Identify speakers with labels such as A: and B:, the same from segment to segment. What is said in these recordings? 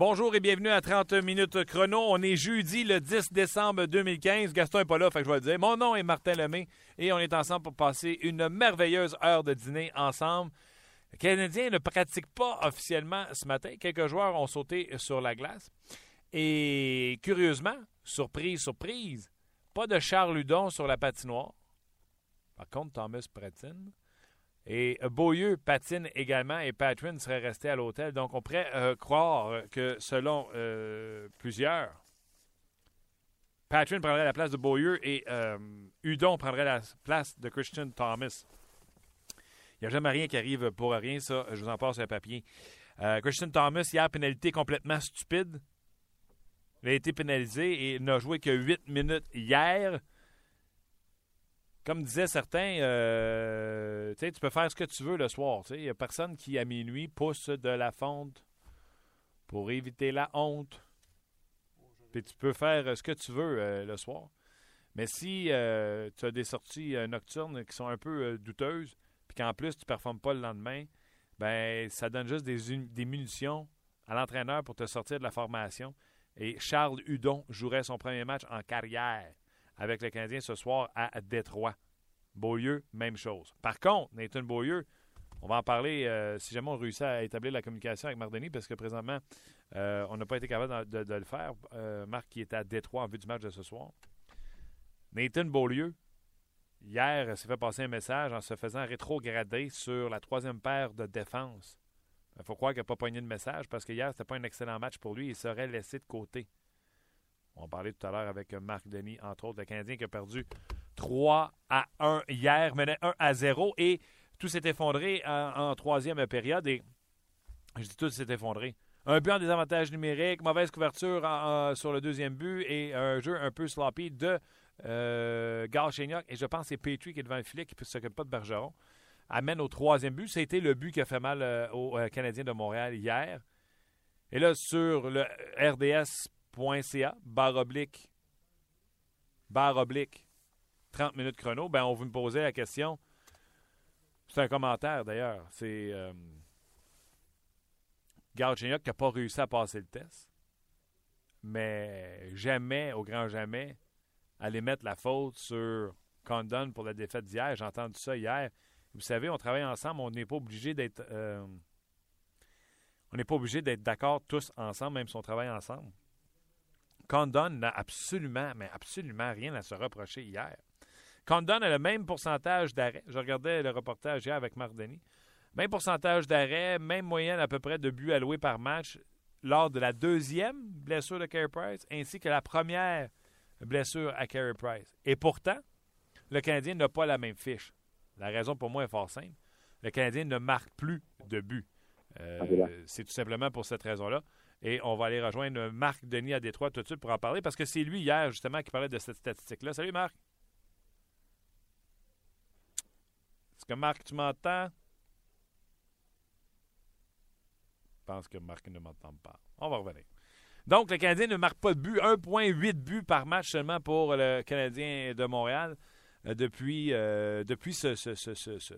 A: Bonjour et bienvenue à 30 minutes chrono. On est jeudi le 10 décembre 2015. Gaston n'est pas là, fait que je vais le dire. Mon nom est Martin Lemay et on est ensemble pour passer une merveilleuse heure de dîner ensemble. Le Canadien ne pratique pas officiellement ce matin. Quelques joueurs ont sauté sur la glace. Et curieusement, surprise, surprise, pas de Charles Ludon sur la patinoire. Par contre, Thomas Prettin. Et Beaulieu patine également et Patrick serait resté à l'hôtel. Donc, on pourrait euh, croire que selon euh, plusieurs, Patrick prendrait la place de Beaulieu et euh, Udon prendrait la place de Christian Thomas. Il n'y a jamais rien qui arrive pour rien, ça. Je vous en passe un papier. Christian Thomas, hier, pénalité complètement stupide. Il a été pénalisé et n'a joué que 8 minutes hier comme disaient certains, euh, tu peux faire ce que tu veux le soir. Il n'y a personne qui, à minuit, pousse de la fonte pour éviter la honte. Puis tu peux faire ce que tu veux euh, le soir. Mais si euh, tu as des sorties nocturnes qui sont un peu douteuses, puis qu'en plus tu ne performes pas le lendemain, ben ça donne juste des, des munitions à l'entraîneur pour te sortir de la formation. Et Charles Hudon jouerait son premier match en carrière avec le Canadien ce soir à Détroit. Beaulieu, même chose. Par contre, Nathan Beaulieu, on va en parler euh, si jamais on réussit à établir la communication avec Marc Denis, parce que présentement, euh, on n'a pas été capable de, le faire. Euh, Marc qui est à Détroit en vue du match de ce soir. Nathan Beaulieu, hier, s'est fait passer un message en se faisant rétrograder sur la troisième paire de défense. Il faut croire qu'il n'a pas pogné de message parce que hier, ce n'était pas un excellent match pour lui. Il serait laissé de côté. On parlait tout à l'heure avec Marc Denis, entre autres, le Canadien qui a perdu 3 à 1 hier, menait 1 à 0 et tout s'est effondré en, troisième période. Et je dis tout s'est effondré. Un but en désavantage numérique, mauvaise couverture sur le deuxième but et un jeu un peu sloppy de euh, Et je pense que c'est Petrie qui est devant le filet qui ne s'occupe pas de Bergeron. Amène au troisième but. C'était le but qui a fait mal euh, aux euh, Canadiens de Montréal hier. Et là, sur le RDS .ca, barre oblique, barre oblique, 30 minutes chrono, ben on vous me posait la question. C'est un commentaire d'ailleurs. C'est euh, qui n'a pas réussi à passer le test. Mais jamais, au grand jamais, aller mettre la faute sur Condon pour la défaite d'hier. J'ai entendu ça hier. Vous savez, on travaille ensemble, on n'est pas obligé d'être. Euh, on n'est pas obligé d'être d'accord tous ensemble, même si on travaille ensemble. Condon n'a absolument, mais absolument rien à se reprocher hier. Condon a le même pourcentage d'arrêt. Je regardais le reportage hier avec Marc Denis. Même pourcentage d'arrêt, même moyenne à peu près de buts alloués par match lors de la deuxième blessure de Carey Price ainsi que la première blessure à Carey Price. Et pourtant, le Canadien n'a pas la même fiche. La raison pour moi est fort simple. Le Canadien ne marque plus de buts. Euh, c'est tout simplement pour cette raison-là. Et on va aller rejoindre Marc Denis à Détroit tout de suite pour en parler parce que c'est lui hier justement qui parlait de cette statistique-là. Salut Marc. Est-ce que Marc, tu m'entends? Je pense que Marc ne m'entend pas. On va revenir. Donc, le Canadien ne marque pas de but. 1,8 buts par match seulement pour le Canadien de Montréal euh, depuis, euh, depuis ce, euh,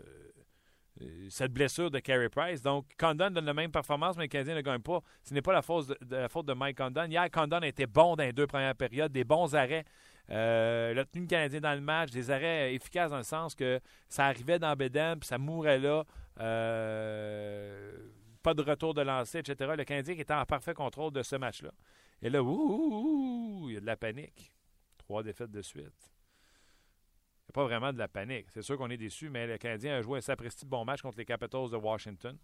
A: cette blessure de Carey Price. Donc, Condon donne la même performance, mais le Canadien ne gagne pas. Ce n'est pas la faute de, Mike Condon. Hier, Condon était bon dans les deux premières périodes, des bons arrêts. Euh, a tenu le Canadien dans le match, des arrêts efficaces dans le sens que ça arrivait dans Bédem, puis ça mourait là. Euh, pas de retour de lancer, etc. Le Canadien qui était en parfait contrôle de ce match-là. Et là, ouh, il y a de la panique. Trois défaites de suite pas vraiment de la panique. C'est sûr qu'on est déçu, mais le Canadien a joué un sapristi bon match contre les Capitals de Washington.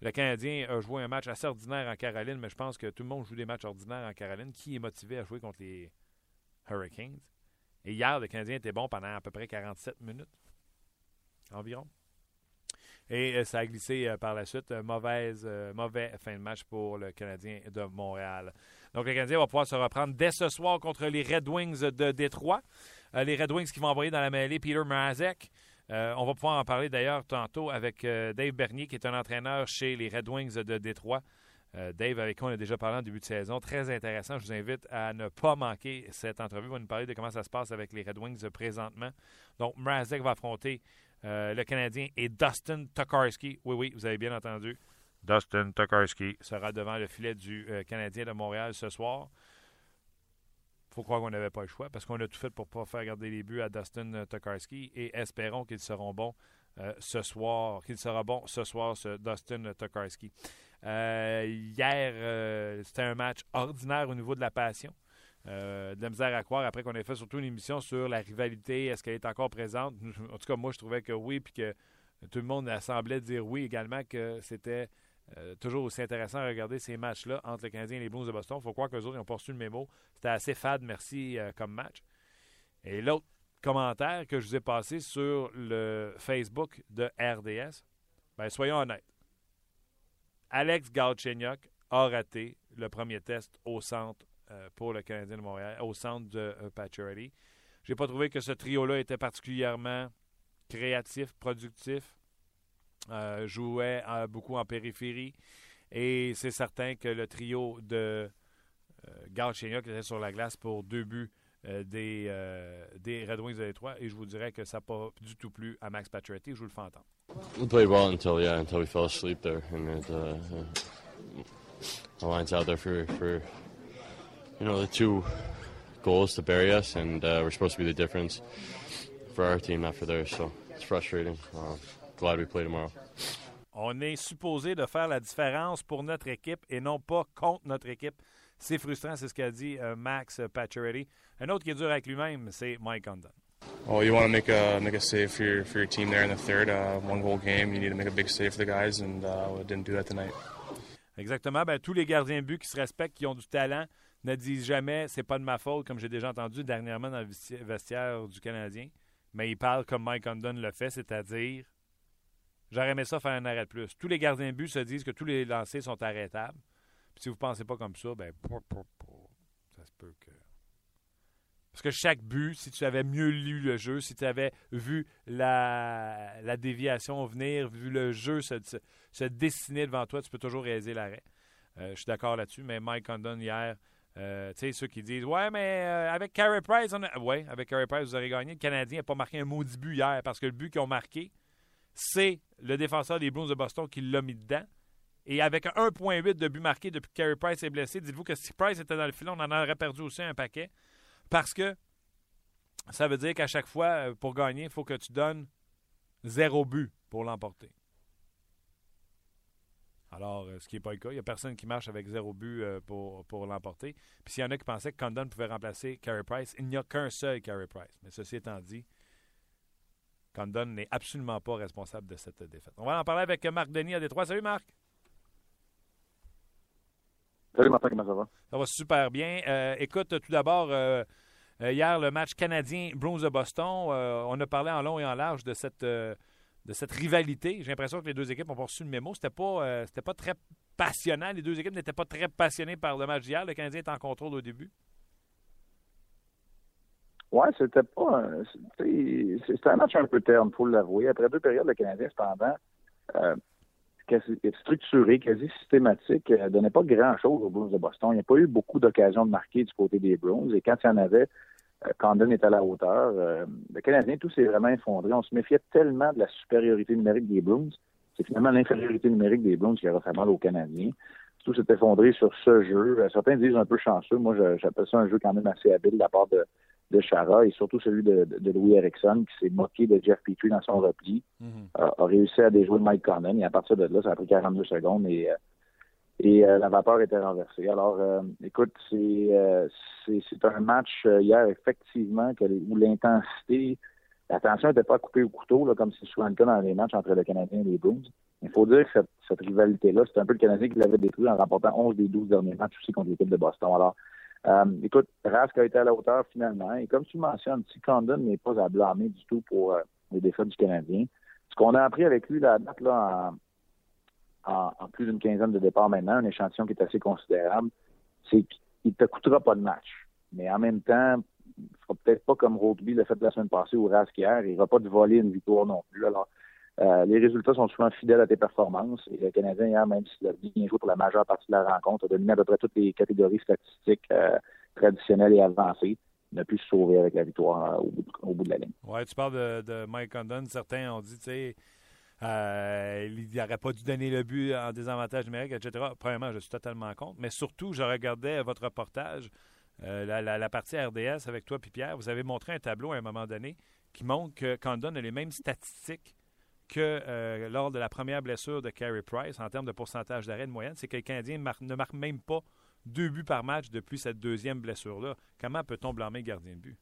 A: Le Canadien a joué un match assez ordinaire en Caroline, mais je pense que tout le monde joue des matchs ordinaires en Caroline. Qui est motivé à jouer contre les Hurricanes? Et hier, le Canadien était bon pendant à peu près 47 minutes environ. Et euh, ça a glissé euh, par la suite. Mauvaise, euh, mauvais fin de match pour le Canadien de Montréal. Donc, le Canadien va pouvoir se reprendre dès ce soir contre les Red Wings de Détroit. Les Red Wings qui vont envoyer dans la mêlée Peter Mrazek. on va pouvoir en parler d'ailleurs tantôt avec Dave Bernier, qui est un entraîneur chez les Red Wings de Détroit. Dave, avec qui on a déjà parlé en début de saison. Très intéressant. Je vous invite à ne pas manquer cette entrevue. On va nous parler de comment ça se passe avec les Red Wings présentement. Donc, Mrazek va affronter euh, le Canadien et Dustin Tokarski. Oui, oui, vous avez bien entendu. Dustin Tokarski sera devant le filet du euh, Canadien de Montréal ce soir. Faut croire qu'on n'avait pas le choix parce qu'on a tout fait pour ne pas faire garder les buts à Dustin Tokarski et espérons qu'ils seront bons euh, ce soir, qu'il sera bon ce soir, ce Dustin Tokarski. hier, c'était un match ordinaire au niveau de la passion. Euh, de la misère à croire après qu'on ait fait surtout une émission sur la rivalité, est-ce qu'elle est encore présente? En tout cas, moi, je trouvais que oui, puis que tout le monde semblait dire oui également, que c'était euh, toujours aussi intéressant à regarder ces matchs-là entre les Canadiens et les Blues de Boston. Il faut croire qu'eux autres, ils ont poursuivi le mémo. C'était assez fade, merci, euh, comme match. Et l'autre commentaire que je vous ai passé sur le Facebook de RDS, ben, soyons honnêtes. Alex Galchenyuk a raté le premier test au centre euh, pour le Canadien de Montréal au centre de euh, Je J'ai pas trouvé que ce trio-là était particulièrement créatif, productif. Euh, jouait beaucoup en périphérie. Et c'est certain que le trio de euh, qui était sur la glace pour deux buts des, des Red Wings de Détroit. Et je vous dirais que ça n'a pas du tout plu à Max Pacioretty. Je vous le fais entendre.
B: We played well until yeah until we fell asleep there and it, uh, the lines out there for for you know, the two goals to bury us, and uh, we're supposed to be the difference for our team, not for theirs. So it's frustrating. Uh, glad we play tomorrow.
A: On est supposé de faire la différence pour notre équipe et non pas contre notre équipe. C'est frustrant, c'est ce qu'a dit uh, Max Pacioretty. Un autre qui est dur avec lui-même, c'est Mike Condon.
C: Well, you want to make a make a save for your for your team there in the third. Uh, one goal game, you need to make a big save for the guys, and uh, we didn't do that tonight.
A: Exactement. Ben, tous les gardiens de but qui se respectent, qui ont du talent, ne disent jamais c'est pas de ma faute, comme j'ai déjà entendu dernièrement dans le vestiaire du Canadien. Mais ils parlent comme Mike Condon le fait, c'est-à-dire j'aurais aimé ça faire un arrêt de plus. Tous les gardiens de but se disent que tous les lancers sont arrêtables. Puis si vous ne pensez pas comme ça, ben ça se peut que. Parce que chaque but, si tu avais mieux lu le jeu, si tu avais vu la, déviation venir, vu le jeu se, se, dessiner devant toi, tu peux toujours réaliser l'arrêt. Euh, je suis d'accord là-dessus, mais Mike Condon hier euh, tu sais, ceux qui disent Ouais, mais euh, avec Carey Price, on a... ouais, avec Carey Price, vous aurez gagné. Le Canadien n'a pas marqué un maudit but hier parce que le but qu'ils ont marqué, c'est le défenseur des Blues de Boston qui l'a mis dedans. Et avec 1,8 de but marqué depuis que Carey Price est blessé, dites-vous que si Price était dans le filet, on en aurait perdu aussi un paquet. Parce que ça veut dire qu'à chaque fois, euh, pour gagner, il faut que tu donnes zéro but pour l'emporter. Alors, euh, ce qui n'est pas le cas. Il n'y a personne qui marche avec zéro but euh, pour, pour l'emporter. Puis s'il y en a qui pensaient que Condon pouvait remplacer Carey Price, il n'y a qu'un seul Carey Price. Mais ceci étant dit, Condon n'est absolument pas responsable de cette défaite. On va en parler avec Marc Denis à Détroit. Salut Marc.
D: Salut Martin, comment ça va?
A: Ça va super bien. Euh, écoute, tout d'abord, hier, le match canadien Bruins de Boston, on a parlé en long et en large de cette de cette rivalité. J'ai l'impression que les deux équipes ont reçu le mémo. C'était pas, euh, c'était pas très passionnant. Les deux équipes n'étaient pas très passionnées par le match d'hier. Le Canadien est en contrôle au début.
D: Ouais, c'était pas. C'était un match un peu terne, faut l'avouer. Après deux périodes, le Canadien, cependant, euh, structuré, quasi systématique, ne euh, donnait pas grand-chose aux Bruins de Boston. Il n'y a pas eu beaucoup d'occasions de marquer du côté des Bruins. Et quand il y en avait, euh, Condon est à la hauteur. Euh, le Canadien, tout s'est vraiment effondré. On se méfiait tellement de la supériorité numérique des Bruins. C'est finalement l'infériorité numérique des Bruins qui a fait mal aux Canadiens. Tout s'est effondré sur ce jeu. Euh, certains disent un peu chanceux. Moi, j'appelle ça un jeu quand même assez habile de la part de, de Chara et surtout celui de, Louis Erickson qui s'est moqué de Jeff Petrie dans son repli. Mm-hmm. a, réussi à déjouer Mike Condon et à partir de là, ça a pris 42 secondes et et euh, la vapeur était renversée. Alors, euh, écoute, c'est euh, c'est un match hier effectivement où l'intensité L'attention n'était pas coupée au couteau, là, comme c'est souvent le cas dans les matchs entre le Canadien et les Bruins. Il faut dire que cette, cette rivalité-là, c'est un peu le Canadien qui l'avait détruit en remportant 11 des 12 derniers matchs aussi contre l'équipe de Boston. Alors, euh, écoute, Rask a été à la hauteur finalement. Et comme tu mentionnes, si Condon n'est pas à blâmer du tout pour euh, les défaites du Canadien, ce qu'on a appris avec lui, la date, là, en, en, plus d'une quinzaine de départs maintenant, un échantillon qui est assez considérable, c'est qu'il ne te coûtera pas de match. Mais en même temps, il ne fera peut-être pas comme Rugby l'a fait la semaine passée ou Rask hier. Il ne va pas te voler une victoire non plus. Euh, les résultats sont souvent fidèles à tes performances. Et le Canadien, hier, même s'il a bien joué pour la majeure partie de la rencontre, a dominé à peu près toutes les catégories statistiques euh, traditionnelles et avancées, n'a pu se sauver avec la victoire euh, au, bout de, la ligne.
A: Oui, tu parles de, Mike Condon. Certains ont dit, tu sais, il n'aurait pas dû donner le but en désavantage numérique, etc. Premièrement, je suis totalement contre. Mais surtout, je regardais votre reportage, la, la, la, partie RDS avec toi et Pierre. Vous avez montré un tableau à un moment donné qui montre que Condon a les mêmes statistiques que euh, lors de la première blessure de Carey Price en termes de pourcentage d'arrêt de moyenne. C'est que le Canadien ne marque même pas deux buts par match depuis cette deuxième blessure-là. Comment peut-on blâmer le gardien de but?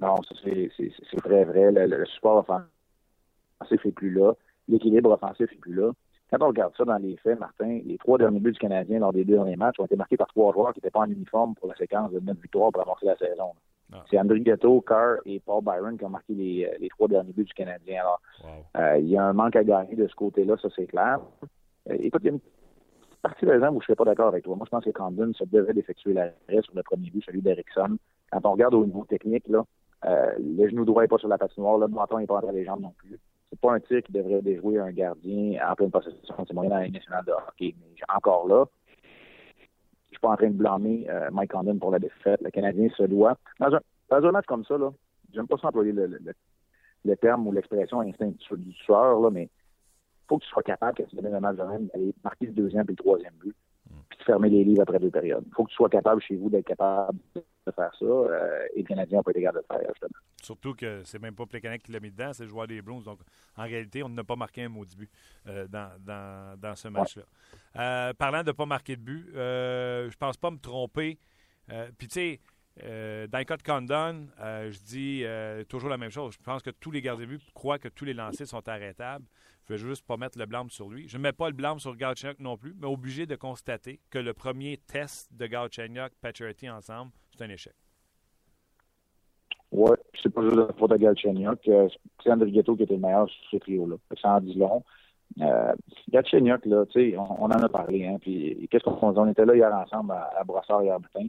D: Non, c'est très vrai. Le, support offensif n'est plus là. L'équilibre offensif n'est plus là. Quand on regarde ça dans les faits, Martin, les trois derniers buts du Canadien lors des deux derniers matchs ont été marqués par trois joueurs qui n'étaient pas en uniforme pour la séquence de notre victoire pour amorcer la saison. Ah. C'est André Gatto, Carr et Paul Byron qui ont marqué les, les trois derniers buts du Canadien. Alors, wow. euh, il y a un manque à gagner de ce côté-là, ça c'est clair. Euh, écoute, il y a une partie de l'exemple où je ne serais pas d'accord avec toi. Moi, je pense que Camden se devait d'effectuer l'arrêt sur le premier but, celui d'Erickson. Quand on regarde au niveau technique, là, euh, le genou droit n'est pas sur la patinoire, le menton n'est pas entre les jambes non plus. C'est pas un tir qui devrait déjouer un gardien en pleine possession. C'est moyen dans la nationale de hockey. Mais encore là, pas en train de blâmer euh, Mike Condon pour la défaite. Le Canadien se doit. Dans un, dans un match comme ça, là, j'aime pas ça employer le, le, le, terme ou l'expression instinct du tueur, là, mais il faut que tu sois capable, quand tu donnes un match de même, d'aller marquer le deuxième et le troisième but, puis de fermer les livres après deux périodes. Il faut que tu sois capable chez vous d'être capable de faire ça, euh, et le Canadien n'a pas été de le faire, justement.
A: Surtout que c'est même pas Plekanec qui l'a mis dedans, c'est le joueur des Bruins. Donc, en réalité, on n'a pas marqué un mot de but euh, dans, dans, dans, ce match-là. Ouais. Euh, parlant de ne pas marquer de but, euh, je pense pas me tromper. Puis, tu sais, euh, dans le cas de Condon, euh, je dis euh, toujours la même chose. Je pense que tous les gardiens de but croient que tous les lancers sont arrêtables. Je ne veux juste pas mettre le blâme sur lui. Je ne mets pas le blâme sur Galchenyuk non plus, mais obligé de constater que le premier test de Galchenyuk, Pacioretty ensemble, c'est un échec.
D: Oui, c'est pas juste la faute de Galchenyuk. C'est André Ghetto qui était le meilleur sur ce trio-là. Ça en dit long. Euh, Galchenyuk, là, tu sais, on, on, en a parlé, hein, puis qu'est-ce qu'on On était là hier ensemble à, à Brossard hier matin.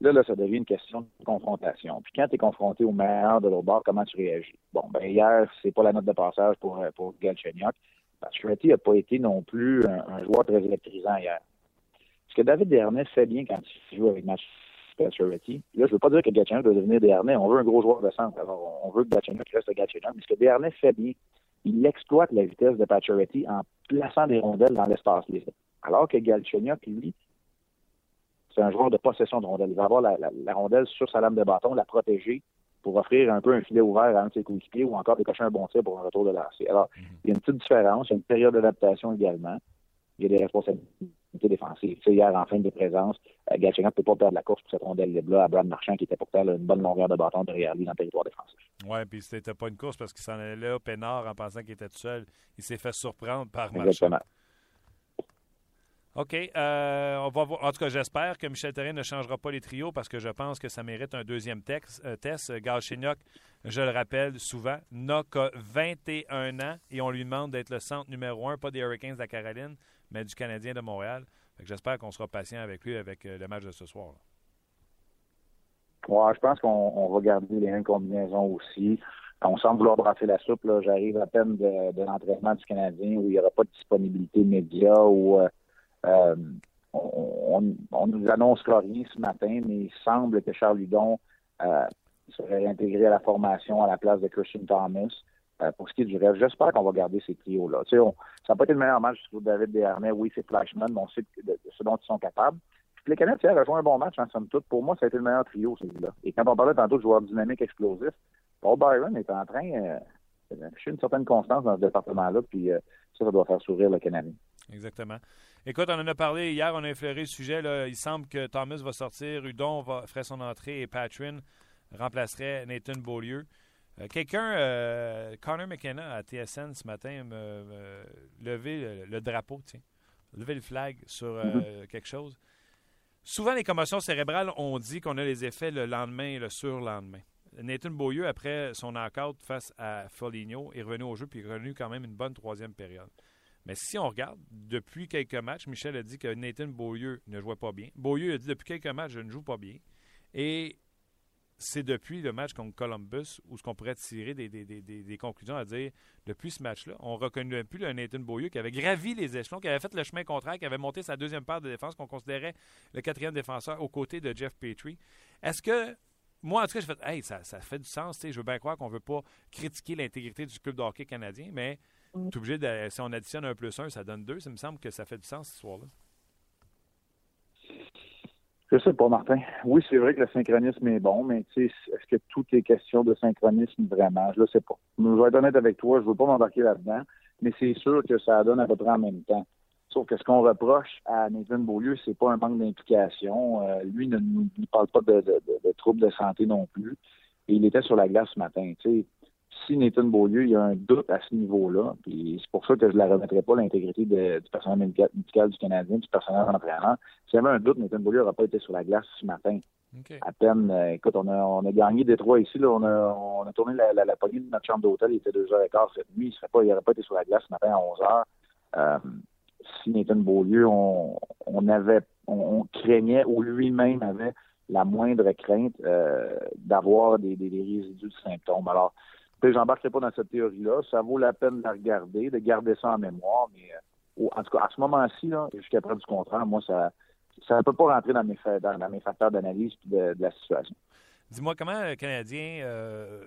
D: Là, là, ça devient une question de confrontation. Puis quand tu es confronté au meilleur de l'autre bord, comment tu réagis? Bon, ben hier, c'est pas la note de passage pour, pour Galchenyuk. Parce que Retty n'a pas été non plus un, joueur très électrisant hier. Ce que David Dernay fait bien quand il joue avec Là, je veux pas dire que Galchenyuk doit devenir Dernay. On veut un gros joueur de centre. Alors, on veut que Galchenyuk reste Galchenyuk. Mais ce que Dernay fait bien, il exploite la vitesse de Pacioretty en plaçant des rondelles dans l'espace libre. Alors que Galchenyuk, lui, c'est un joueur de possession de rondelle. Il va avoir la, la, la, rondelle sur sa lame de bâton, la protéger pour offrir un peu un filet ouvert à un de ses coéquipiers ou encore décocher un bon tir pour un retour de lancer. Alors, mm -hmm. il y a une petite différence, il y a une période d'adaptation également. Il y a des responsabilités défensives. Tu sais, hier, en fin de présence, euh, ne peut pas perdre la course pour cette rondelle là à Brad Marchand, qui était pourtant là, une bonne longueur de bâton derrière lui dans le territoire défensif.
A: Oui, puis c'était pas une course parce qu'il s'en allait là, peinard, en pensant qu'il était tout seul. Il s'est fait surprendre par Marchand. Exactement. OK. Euh, on va voir. En tout cas, j'espère que Michel Therrien ne changera pas les trios parce que je pense que ça mérite un deuxième texte, euh, test. Galchenyuk, je le rappelle souvent, n'a que 21 ans et on lui demande d'être le centre numéro un, pas des Hurricanes de la Caroline, mais du Canadien de Montréal. J'espère qu'on sera patient avec lui avec euh, le match de ce soir.
D: Ouais, je pense qu'on va garder les mêmes combinaisons aussi. On semble vouloir brasser la soupe. J'arrive à peine de, l'entraînement du Canadien où il n'y aura pas de disponibilité média ou euh, on, on, nous annonce rien ce matin, mais il semble que Charles Hudon euh, serait intégré à la formation à la place de Christian Thomas. Euh, pour ce qui est du rêve, j'espère qu'on va garder ces trios-là. Tu sais, ça n'a pas été le meilleur match sur David Desharnais. Oui, c'est Flashman, mais on sait de, de, ce dont ils sont capables. Puis les Canadiens ont joué un bon match en somme toute. Pour moi, ça a été le meilleur trio, celui-là. Et quand on parlait tantôt de joueurs dynamiques explosifs, Paul Byron est en train euh, d'afficher une certaine constance dans ce département-là, puis euh, ça, ça doit faire sourire le Canadien.
A: Exactement. Écoute, on en a parlé hier, on a effleuré le sujet. Là. Il semble que Thomas va sortir, Udon va, ferait son entrée et Patrin remplacerait Nathan Beaulieu. Euh, quelqu'un, euh, Connor McKenna à TSN ce matin, me, levé le, drapeau, tiens, levé le flag sur mm-hmm. quelque chose. Souvent, les commotions cérébrales, on dit qu'on a les effets le lendemain et le surlendemain. Nathan Beaulieu, après son knockout face à Foligno, est revenu au jeu puis est revenu quand même une bonne troisième période. Mais si on regarde, depuis quelques matchs, Michel a dit que Nathan Beaulieu ne jouait pas bien. Beaulieu a dit depuis quelques matchs, je ne joue pas bien. Et c'est depuis le match contre Columbus où ce qu'on pourrait tirer des, conclusions à dire depuis ce match-là, on ne reconnaît plus le Nathan Beaulieu qui avait gravi les échelons, qui avait fait le chemin contraire, qui avait monté sa deuxième paire de défense, qu'on considérait le quatrième défenseur aux côtés de Jeff Petrie. Est-ce que moi, en tout cas, je fais hey, ça, ça fait du sens. Je veux bien croire qu'on ne veut pas critiquer l'intégrité du club de hockey canadien, mais mm. obligé de, si on additionne un plus un, ça donne deux. Ça me semble que ça fait du sens ce soir-là.
D: Je sais pas, Martin. Oui, c'est vrai que le synchronisme est bon, mais est-ce que tout est question de synchronisme vraiment? Je ne sais pas. Je vais être honnête avec toi, je veux pas m'embarquer là-dedans, mais c'est sûr que ça donne à peu près en même temps. Sauf que ce qu'on reproche à Nathan Beaulieu, c'est pas un manque d'implication. Euh, lui ne nous parle pas de, troubles de santé non plus. Et il était sur la glace ce matin. Si Nathan Beaulieu, il y a un doute à ce niveau-là, puis c'est pour ça que je ne la remettrai pas l'intégrité du personnel médical, du Canadien, du personnel d'entraînement. S'il y avait un doute, Nathan Beaulieu n'aurait pas été sur la glace ce matin. À peine, euh, écoute, on a, on a gagné Détroit ici, là, on, a, on a tourné la, la, la poignée de notre chambre d'hôtel, il était 2h15 cette nuit, il n'aurait pas, été sur la glace ce matin à 11h. Euh, si Nathan Beaulieu, on, on avait, on, craignait ou lui-même avait la moindre crainte euh, d'avoir des, des, résidus de symptômes. Alors, j'embarquerai pas dans cette théorie-là. Ça vaut la peine de la regarder, de garder ça en mémoire, mais euh, en tout cas, à ce moment-ci, jusqu'à près du contraire, moi, ça ça ne peut pas rentrer dans mes, dans, mes facteurs d'analyse de, de, la situation.
A: Dis-moi, comment le Canadien, euh,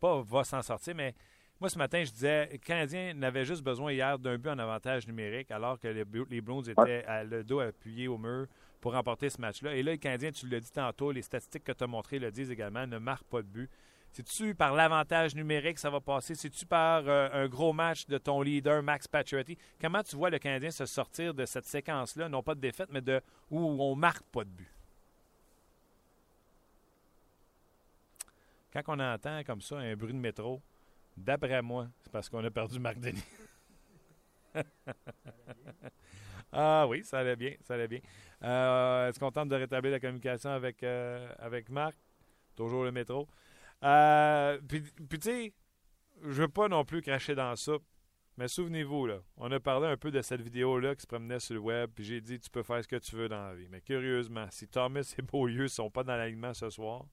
A: pas va s'en sortir, mais moi, ce matin, je disais, le Canadien n'avait juste besoin hier d'un but en avantage numérique, alors que les, les Browns étaient à, le dos appuyé au mur pour remporter ce match-là. Et là, le Canadien, tu l'as dit tantôt, les statistiques que tu as montrées le disent également, ne marque pas de but. C'est-tu par l'avantage numérique ça va passer? C'est-tu par euh, un gros match de ton leader, Max Pacioretty? Comment tu vois le Canadien se sortir de cette séquence-là, non pas de défaite, mais de où on marque pas de but? Quand on entend comme ça un bruit de métro, D'après moi, c'est parce qu'on a perdu Marc Denis. ah oui, ça allait bien, ça allait bien. Euh, Est-ce qu'on tente de rétablir la communication avec, euh, avec Marc? Toujours le métro. Euh, puis, tu sais, je veux pas non plus cracher dans ça. Mais souvenez-vous, là, on a parlé un peu de cette vidéo-là qui se promenait sur le web, puis j'ai dit tu peux faire ce que tu veux dans la vie. Mais curieusement, si Thomas et Beaulieu ne sont pas dans l'alignement ce soir,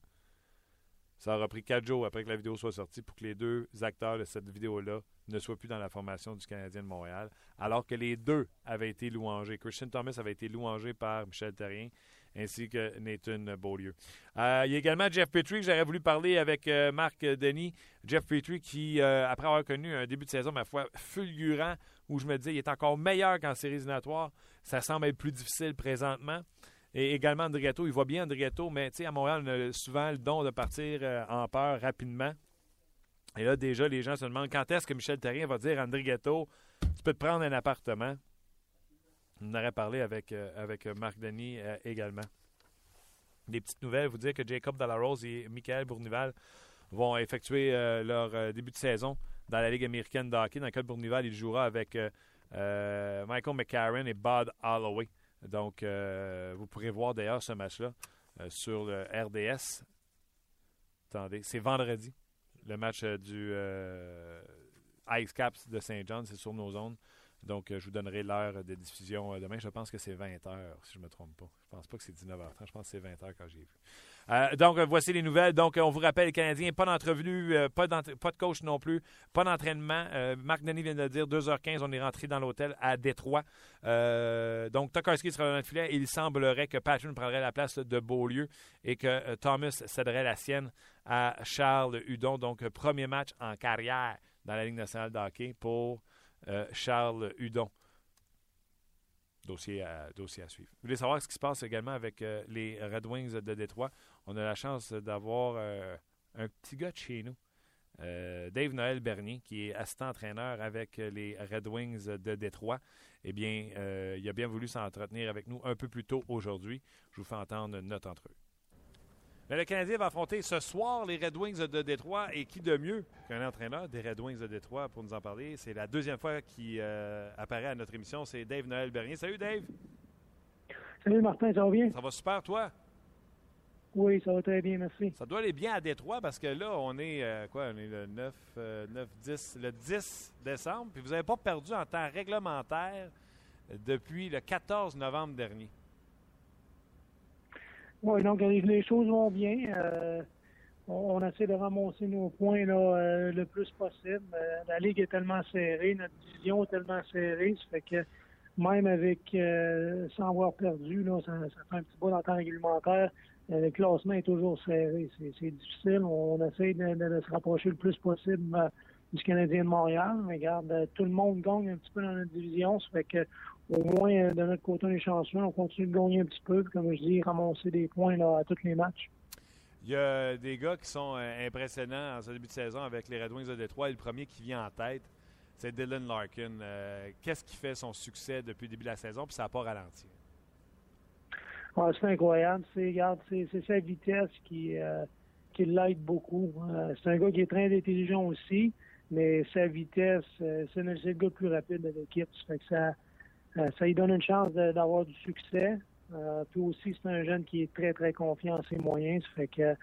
A: ça aura pris quatre jours après que la vidéo soit sortie pour que les deux acteurs de cette vidéo-là ne soient plus dans la formation du Canadien de Montréal, alors que les deux avaient été louangés. Christian Thomas avait été louangé par Michel Terrien ainsi que Nathan Beaulieu. Euh, il y a également Jeff Petrie que j'aurais voulu parler avec euh, Marc Denis. Jeff Petrie qui, euh, après avoir connu un début de saison, ma foi, fulgurant, où je me dis il est encore meilleur qu'en séries éliminatoires. Ça semble être plus difficile présentement. Et également Andrietto, il voit bien Andrietto, mais à Montréal, on a souvent le don de partir en peur rapidement. Et là, déjà, les gens se demandent quand est-ce que Michel Terrien va dire à Andrietto, tu peux te prendre un appartement? On aurait parlé avec, euh, avec Marc Denis euh, également. Des petites nouvelles, vous dire que Jacob Dallarose et Michael Bournival vont effectuer leur début de saison dans la Ligue américaine de hockey. Dans le cas de Bournival, il jouera avec Michael McCarron et Bud Holloway. Donc, euh, vous pourrez voir d'ailleurs ce match-là euh, sur le RDS. Attendez, c'est vendredi. Le match euh, du Ice Caps de Saint John, c'est sur nos zones. Donc, je vous donnerai l'heure de diffusion demain. Je pense que c'est 20h, si je ne me trompe pas. Je pense pas que c'est 19h30. Je pense que c'est 20h quand j'ai vu. Euh, donc, voici les nouvelles. Donc, on vous rappelle, les Canadiens, pas d'entrevue, euh, pas, de coach non plus, pas d'entraînement. Euh, Marc Denis vient de dire, 2h15, on est rentré dans l'hôtel à Détroit. donc, Tokarski sera dans notre filet. Il semblerait que Patrick prendrait la place de Beaulieu et que Thomas céderait la sienne à Charles Hudon. Donc, premier match en carrière dans la Ligue nationale de hockey pour Charles Hudon. Dossier à, dossier à suivre. Vous voulez savoir ce qui se passe également avec les Red Wings de Détroit? on a la chance d'avoir euh, un petit gars de chez nous, euh, Dave Noël Bernier, qui est assistant entraîneur avec les Red Wings de Détroit. Eh bien, euh, il a bien voulu s'entretenir avec nous un peu plus tôt aujourd'hui. Je vous fais entendre notre entrevue. Mais le Canadien va affronter ce soir les Red Wings de Détroit. Et qui de mieux qu'un entraîneur des Red Wings de Détroit pour nous en parler? C'est la deuxième fois qu'il euh, apparaît à notre émission. C'est Dave Noël Bernier. Salut Dave.
E: Salut Martin, ça va bien?
A: Ça va super, toi?
E: Oui, ça va très bien, merci.
A: Ça doit aller bien à Détroit parce que là, on est euh, quoi? On est le 9, 9, 10, le 10 décembre. Puis vous n'avez pas perdu en temps réglementaire depuis le 14 novembre dernier.
E: Oui, donc les choses vont bien. Euh, on, essaie de ramasser nos points là, euh, le plus possible. Euh, la ligue est tellement serrée, notre division est tellement serrée, ça fait que même avec sans avoir perdu, ça, fait un petit bout dans le temps réglementaire. Le classement est toujours serré. C'est difficile. On, essaie de, se rapprocher le plus possible du Canadien de Montréal. Mais regarde, tout le monde gagne un petit peu dans notre division. Ça fait que au moins, euh, de notre côté, on est chanceux. On continue de gagner un petit peu, comme je dis, ramasser des points là, à tous les matchs.
A: Il y a des gars qui sont euh, impressionnants en ce début de saison avec les Red Wings de Détroit. Le premier qui vient en tête, c'est Dylan Larkin. Euh, qu'est-ce qui fait son succès depuis le début de la saison, puis ça n'a pas ralenti?
E: c'est incroyable. C'est, sa vitesse qui, qui l'aide beaucoup. c'est un gars qui est très intelligent aussi, mais sa vitesse, c'est, le gars le plus rapide de l'équipe. Ça fait que ça, ça lui donne une chance d'avoir du succès. Euh, puis aussi, c'est un jeune qui est très, très confiant en ses moyens. Ça fait que,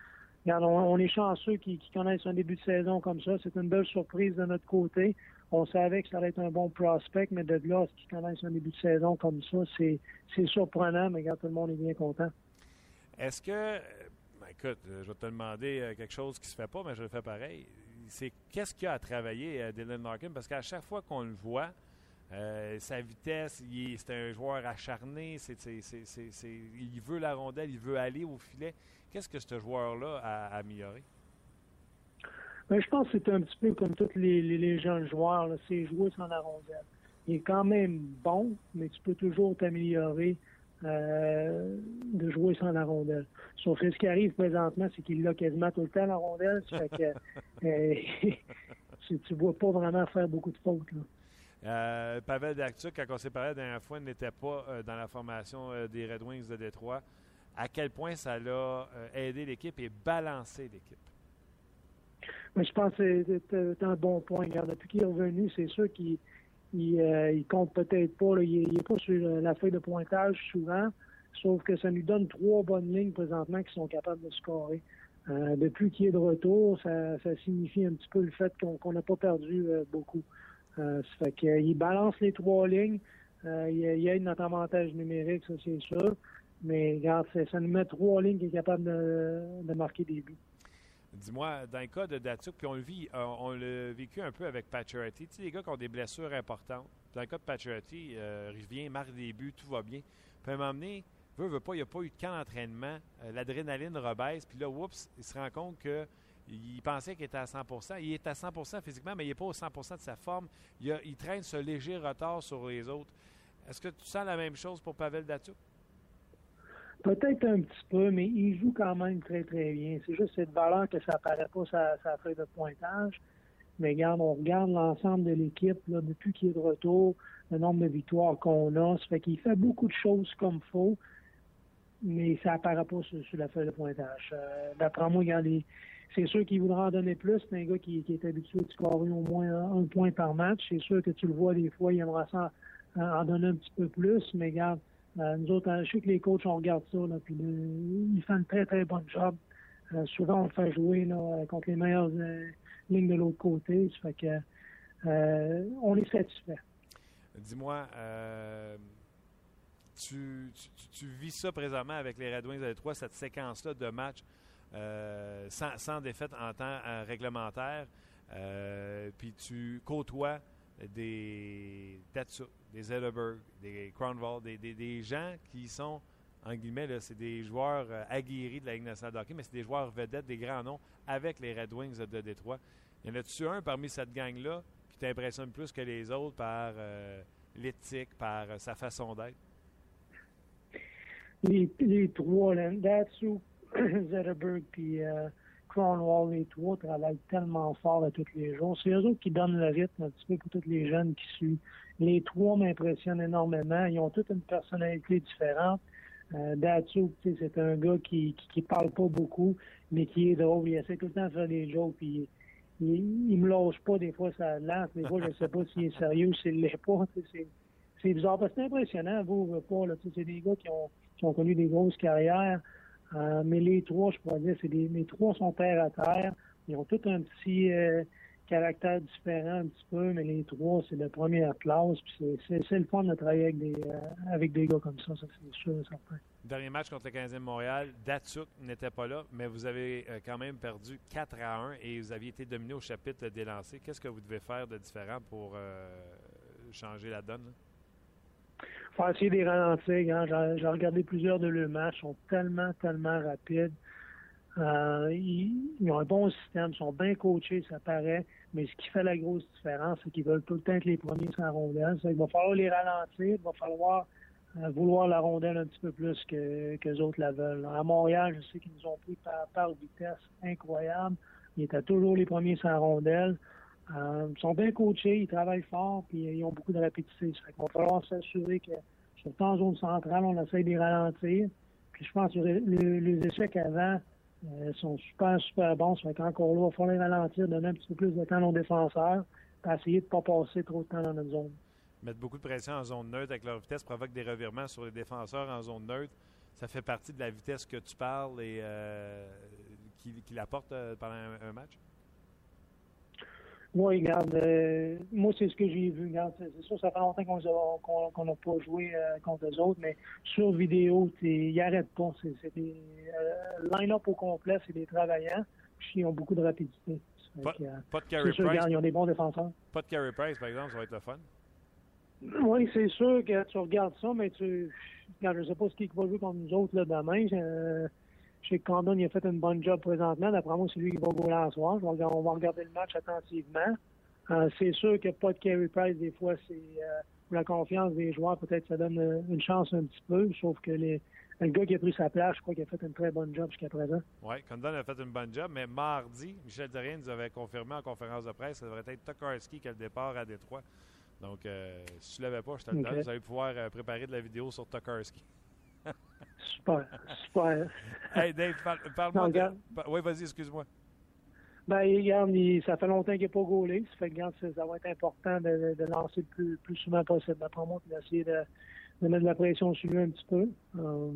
E: regarde, on, est chanceux qui, connaissent un début de saison comme ça. C'est une belle surprise de notre côté. On savait que ça allait être un bon prospect, mais de là, qui connaissent un début de saison comme ça, c'est surprenant, mais regarde, tout le monde est bien content.
A: Est-ce que, ben, écoute, je vais te demander euh, quelque chose qui se fait pas, mais je le fais pareil. C'est qu'est-ce qu'il y a à travailler, Dylan Larkin? Parce qu'à chaque fois qu'on le voit, euh, sa vitesse, c'est un joueur acharné, il veut la rondelle, il veut aller au filet. Qu'est-ce que ce joueur-là a, amélioré?
E: Ben, je pense que c'est un petit peu comme tous les, jeunes joueurs, c'est jouer sans la rondelle. Il est quand même bon, mais tu peux toujours t'améliorer euh, de jouer sans la rondelle. Sauf que ce qui arrive présentement, c'est qu'il l'a quasiment tout le temps la rondelle. Ça fait que euh, tu ne vois pas vraiment faire beaucoup de fautes. Là.
A: Euh, Pavel Datsuk, quand on s'est parlé la dernière fois, n'était pas euh, dans la formation euh, des Red Wings de Détroit. À quel point ça l'a aidé l'équipe et balancé l'équipe?
E: je pense que c'est un bon point. depuis qu'il est revenu, c'est sûr qu'il il, compte peut-être pas. il n'est pas sur la feuille de pointage souvent, sauf que ça nous donne trois bonnes lignes présentement qui sont capables de scorer. depuis qu'il est de retour, ça, signifie un petit peu le fait qu'on n'a pas perdu beaucoup. Euh, ça fait qu'il balance les trois lignes. Euh, il, il aide notre avantage numérique, ça c'est sûr. Mais regarde, ça nous met trois lignes qui est capable de, marquer des buts.
A: Dis-moi, dans le cas de Datsuk, puis on le vit, euh, on l'a vécu un peu avec Pacioretty, tu sais, les gars qui ont des blessures importantes. Dans le cas de Pacioretty, il revient, marque des buts, tout va bien. Puis à un moment donné, veut, veut pas, il n'y a pas eu de camp d'entraînement, l'adrénaline rebaisse, puis là, oups, il se rend compte que il pensait qu'il était à 100% Il est à 100% physiquement, mais il n'est pas au 100 de sa forme. Il, traîne ce léger retard sur les autres. Est-ce que tu sens la même chose pour Pavel Datsuk?
E: Peut-être un petit peu, mais il joue quand même très, très bien. C'est juste cette valeur que ça n'apparaît pas sa, sa feuille de pointage. Mais regarde, on regarde l'ensemble de l'équipe depuis qu'il est de retour, le nombre de victoires qu'on a. Ça fait qu'il fait beaucoup de choses comme faut, mais ça n'apparaît pas sur, la feuille de pointage. Euh, d'après moi, il les, c'est sûr qu'il voudra en donner plus. C'est un gars qui, est habitué de scorer au moins un, point par match. C'est sûr que tu le vois des fois, il aimerait ça en, donner un petit peu plus. Mais regarde, euh, nous autres, je sais que les coachs, on regarde ça. Puis ils font une très, très bonne job. Euh, souvent, on le fait jouer contre les meilleures euh, lignes de l'autre côté. Ça fait que on est satisfait.
A: Dis-moi, tu, tu, vis ça présentement avec les Red Wings de 3, cette séquence-là de match euh, sans, défaite en temps euh, réglementaire, euh, puis tu côtoies des Tatsu, des Edelberg, des Crownvall, des, des, gens qui sont, en guillemets, c'est des joueurs aguerris de la Ligue nationale de hockey, mais c'est des joueurs vedettes, des grands noms avec les Red Wings de Détroit. Y en a-tu un parmi cette gang-là qui t'impressionne plus que les autres par l'éthique, par sa façon d'être?
E: Les, trois, là, Datsu, Zetterberg puis euh, Cronwall, les trois travaillent tellement fort à tous les jours. C'est eux autres qui donnent le rythme un petit peu pour tous les jeunes qui suivent. Les trois m'impressionnent énormément. Ils ont toutes une personnalité différente. Euh, Datsuk, c'est un gars qui, qui, parle pas beaucoup, mais qui est drôle. Il essaie tout le temps de faire des jokes, puis il, il, me lâche pas des fois ça lance. Des fois, je sais pas s'il est sérieux ou s'il l'est pas. C'est bizarre, parce que c'est impressionnant, vous, pas. C'est des gars qui ont, qui ont connu des grosses carrières. Euh, mais les trois, je pourrais dire, c'est des, les trois sont terre à terre. Ils ont tous un petit euh, caractère différent un petit peu, mais les trois, c'est de première classe. Puis c'est le fun de travailler avec des, euh, avec des gars comme ça, ça c'est sûr et certain.
A: Dernier match contre le 15e Montréal, Datsuk n'était pas là, mais vous avez quand même perdu 4 à 1 et vous aviez été dominé au chapitre des lancers. Qu'est-ce que vous devez faire de différent pour changer la donne?
E: Faut essayer de les ralentir. Hein. J'ai regardé plusieurs de leurs matchs. Ils sont tellement, tellement rapides. Euh, ils, ont un bon système, ils sont bien coachés, ça paraît. Mais ce qui fait la grosse différence, c'est qu'ils veulent tout le temps être les premiers la rondelle. Il va falloir les ralentir, il va falloir euh, vouloir la rondelle un petit peu plus que, les autres la veulent. À Montréal, je sais qu'ils nous ont pris par, par vitesse incroyable. Ils étaient toujours les premiers la rondelle. Euh, ils sont bien coachés, ils travaillent fort, puis ils ont beaucoup de rapidité. Ça va falloir s'assurer que, surtout en zone centrale, on essaie de les ralentir. Puis je pense que les, échecs avant euh, sont super, super bons. Ça fait qu'encore là, il va falloir les ralentir, donner un petit peu plus de temps nos défenseurs, puis essayer de ne pas passer trop de temps dans notre zone.
A: Mettre beaucoup de pression en zone neutre avec leur vitesse provoque des revirements sur les défenseurs en zone neutre. Ça fait partie de la vitesse que tu parles et euh, qui, qui l'apporte pendant un match?
E: Oui, regarde, euh, moi, c'est ce que j'ai vu. Regarde, c'est sûr, ça fait longtemps qu'on n'a pas joué euh, contre eux autres, mais sur vidéo, ils n'arrêtent pas. C'est des euh, line-up au complet, c'est des travaillants, puis ils ont beaucoup de rapidité.
A: Pas, pas de carry
E: sûr, ils ont des bons défenseurs.
A: Pas de carry price, par exemple, ça va être le fun.
E: Oui, c'est sûr que tu regardes ça, mais tu. Regarde, je ne sais pas ce qui va jouer contre nous autres là, demain. Je sais que Condon il a fait une bonne job présentement. D'après moi, c'est lui qui va gauler en soir. On va regarder le match attentivement. Euh, c'est sûr que pas de carry price, des fois, c'est euh, pour la confiance des joueurs, peut-être ça donne euh, une chance un petit peu. Sauf que les, le gars qui a pris sa place, je crois qu'il a fait une très bonne job jusqu'à présent.
A: Oui, Condon a fait une bonne job, mais mardi, Michel Terrien nous avait confirmé en conférence de presse que ça devrait être Tokarski qui a le départ à Détroit. Donc, si tu ne l'avais pas, je te le donne. Vous allez pouvoir préparer de la vidéo sur Tokarski.
E: Super, super.
A: Hey Dave, parle-moi. de... Oui, vas-y, excuse-moi.
E: Ben, regarde, ça fait longtemps qu'il n'est pas gaulé. Ça fait que, ça va être important de, lancer le plus, souvent possible, d'après moi, d'essayer de, mettre de la pression sur lui un petit peu. Euh,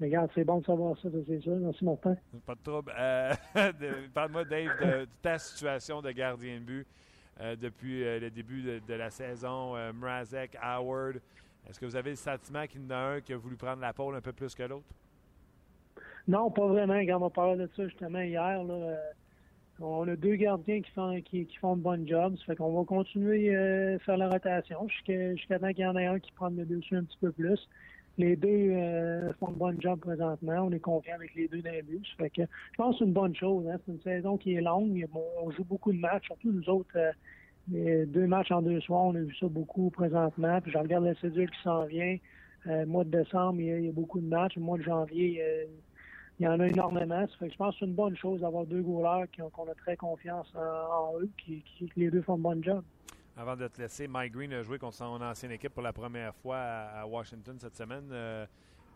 E: mais regarde, c'est bon de savoir ça, c'est sûr. Merci, Martin.
A: Pas de trouble. Euh, parle-moi, Dave, de, ta situation de gardien de but euh, depuis le début de, la saison. Mrazek, Howard. Est-ce que vous avez le sentiment qu'il y en a un qui a voulu prendre la pôle un peu plus que l'autre?
E: Non, pas vraiment. Quand on parlait de ça justement hier, euh, on a deux gardiens qui font qui, font de bonne job. Ça fait qu'on va continuer à euh, faire la rotation jusqu'à temps qu'il y en ait un qui prenne le dessus un petit peu plus. Les deux euh, font de bonne job présentement. On est confiant avec les deux dans les buts. fait que je pense que c'est une bonne chose. Hein. C'est une saison qui est longue. on joue beaucoup de matchs, surtout nous autres. Deux matchs en deux soirs, on a vu ça beaucoup présentement. Puis je regarde la cédule qui s'en vient. mois de décembre, il y, a, beaucoup de matchs. Mois de janvier, il y en a énormément. Ça fait que je pense que c'est une bonne chose d'avoir deux goalers qu'on a très confiance en, eux, qui, qui, les deux font de bon job.
A: Avant de te laisser, Mike Green a joué contre son ancienne équipe pour la première fois à, Washington cette semaine. Euh,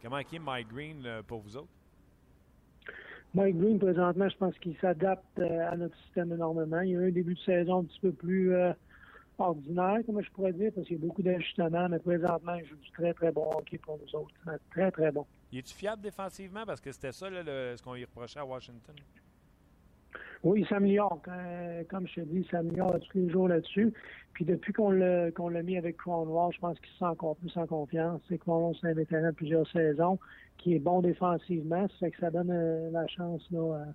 A: comment est Mike Green euh, pour vous autres?
E: Mike Green, présentement, je pense qu'il s'adapte euh, à notre système énormément. Il y a eu un début de saison un petit peu plus ordinaire, comme je pourrais dire, parce qu'il y a beaucoup d'ajustements, mais présentement, il joue du très, très bon hockey pour nous autres. Très, très bon.
A: Il est-tu fiable défensivement? Parce que c'était ça ce qu'on lui reprochait à Washington.
E: Oui, il s'améliore. Comme je te dis, il s'améliore tous les jours là-dessus. Puis depuis qu'on l'a qu'on l'a mis avec Cromwell, je pense qu'il se sent encore plus en confiance. C'est Cromwell, c'est un vétéran de plusieurs saisons qui est bon défensivement. Ça fait que ça donne euh, la chance là,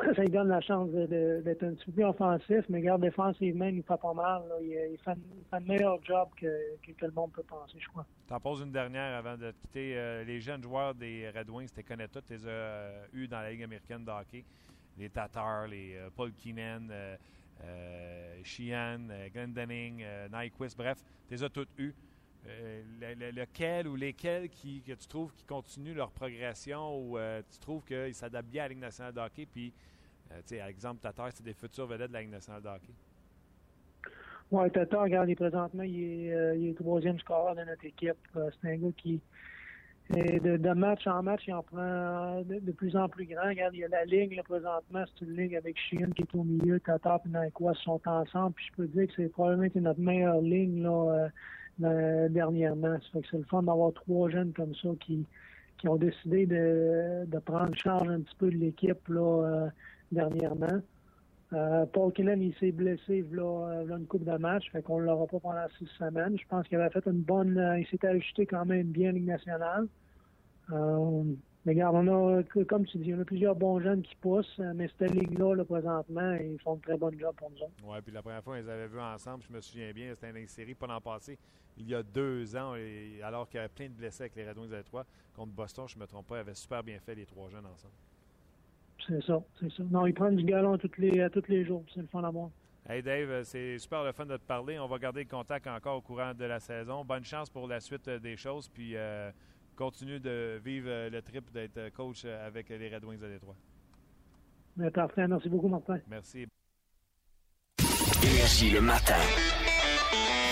E: ça lui donne la chance d'être un petit peu plus offensif, mais garde défensivement, il fait pas mal. Il, fait, un meilleur job que, que, le monde peut penser, je crois.
A: T'en poses une dernière avant de quitter. Euh, les jeunes joueurs des Red Wings, tu les connais tous, tu les as euh, eus dans la Ligue américaine de hockey. Les Tatars, les Paul Keenan, Sheehan, Glendening, Nyquist, bref, tu les as tous eus. Lequel ou lesquels que tu trouves qui continuent leur progression ou tu trouves qu'ils s'adaptent bien à la Ligue nationale de hockey puis euh, tu sais, par exemple, Tatar, c'est des futurs vedettes de la Ligue nationale de hockey.
E: Oui, Tatar, regardez, présentement, il est, euh, il est troisième scoreur de notre équipe. Euh, c'est un gars qui, de, match en match, il en prend de, plus en plus grand. Regarde, il y a la ligne, là, présentement, c'est une ligne avec Sheehan qui est au milieu, Tatar et Naikwa sont ensemble. Puis je peux dire que c'est probablement notre meilleure ligne là, dernièrement. C'est le fun d'avoir trois jeunes comme ça qui, qui ont décidé de, de prendre charge un petit peu de l'équipe là, euh, dernièrement. Euh, Paul Kinnan, il s'est blessé là, euh, v'là une coupe de match, fait qu'on ne l'aura pas pendant six semaines. Je pense qu'il avait fait une bonne. il s'était ajusté quand même bien en Ligue nationale. Euh, mais regarde, on a, que- comme tu dis, on a plusieurs bons jeunes qui poussent, euh, mais cette ligue-là, là, présentement, ils font de très bonne job pour nous autres.
A: Oui, puis la première fois, ils avaient vu ensemble, je me souviens bien, c'était une série pas l'an passé, il y a deux ans, et alors qu'il y avait plein de blessés avec les Red Wings de Détroit, contre Boston, je ne me trompe pas, ils avaient super bien fait les trois jeunes ensemble.
E: C'est ça, c'est ça. Non, ils prennent du galon tous les, à tous les jours, c'est le fun à voir.
A: Hey Dave, euh, c'est super le fun de te parler. On va garder le contact encore au courant de la saison. Bonne chance pour la suite euh, des choses, puis euh, continue de vivre euh, le trip d'être euh, coach euh, avec les Red Wings de Détroit.
E: Mais parfait, merci beaucoup, Martin.
A: Merci.
F: Énergie le matin.